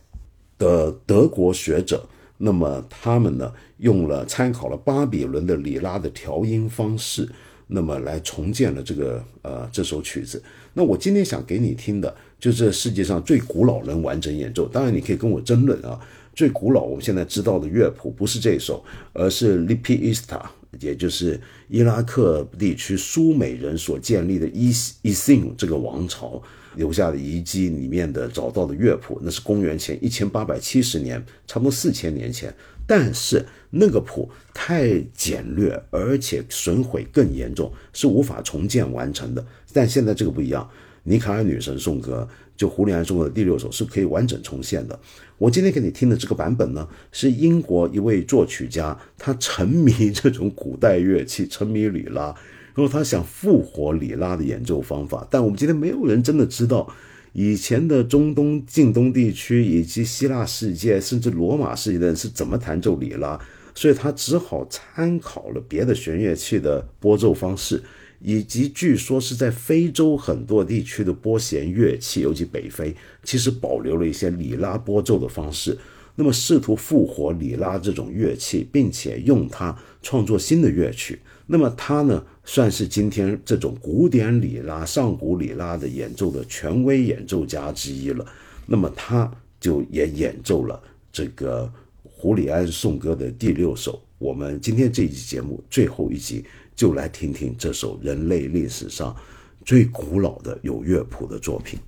的德国学者。那么他们呢，用了参考了巴比伦的里拉的调音方式，那么来重建了这个呃这首曲子。那我今天想给你听的，就是世界上最古老能完整演奏。当然，你可以跟我争论啊，最古老我们现在知道的乐谱不是这首，而是 Lipi Ista，也就是伊拉克地区苏美人所建立的伊伊辛这个王朝。留下的遗迹里面的找到的乐谱，那是公元前一千八百七十年，差不多四千年前。但是那个谱太简略，而且损毁更严重，是无法重建完成的。但现在这个不一样，尼卡尔女神颂歌就胡里安颂歌的第六首是可以完整重现的。我今天给你听的这个版本呢，是英国一位作曲家，他沉迷这种古代乐器，沉迷里拉。然后他想复活里拉的演奏方法，但我们今天没有人真的知道以前的中东、近东地区以及希腊世界，甚至罗马世界的人是怎么弹奏里拉，所以他只好参考了别的弦乐器的拨奏方式，以及据说是在非洲很多地区的拨弦乐器，尤其北非，其实保留了一些里拉拨奏的方式。那么试图复活里拉这种乐器，并且用它创作新的乐曲。那么他呢，算是今天这种古典里拉、上古里拉的演奏的权威演奏家之一了。那么他就也演奏了这个胡里安颂歌的第六首。我们今天这一集节目最后一集，就来听听这首人类历史上最古老的有乐谱的作品。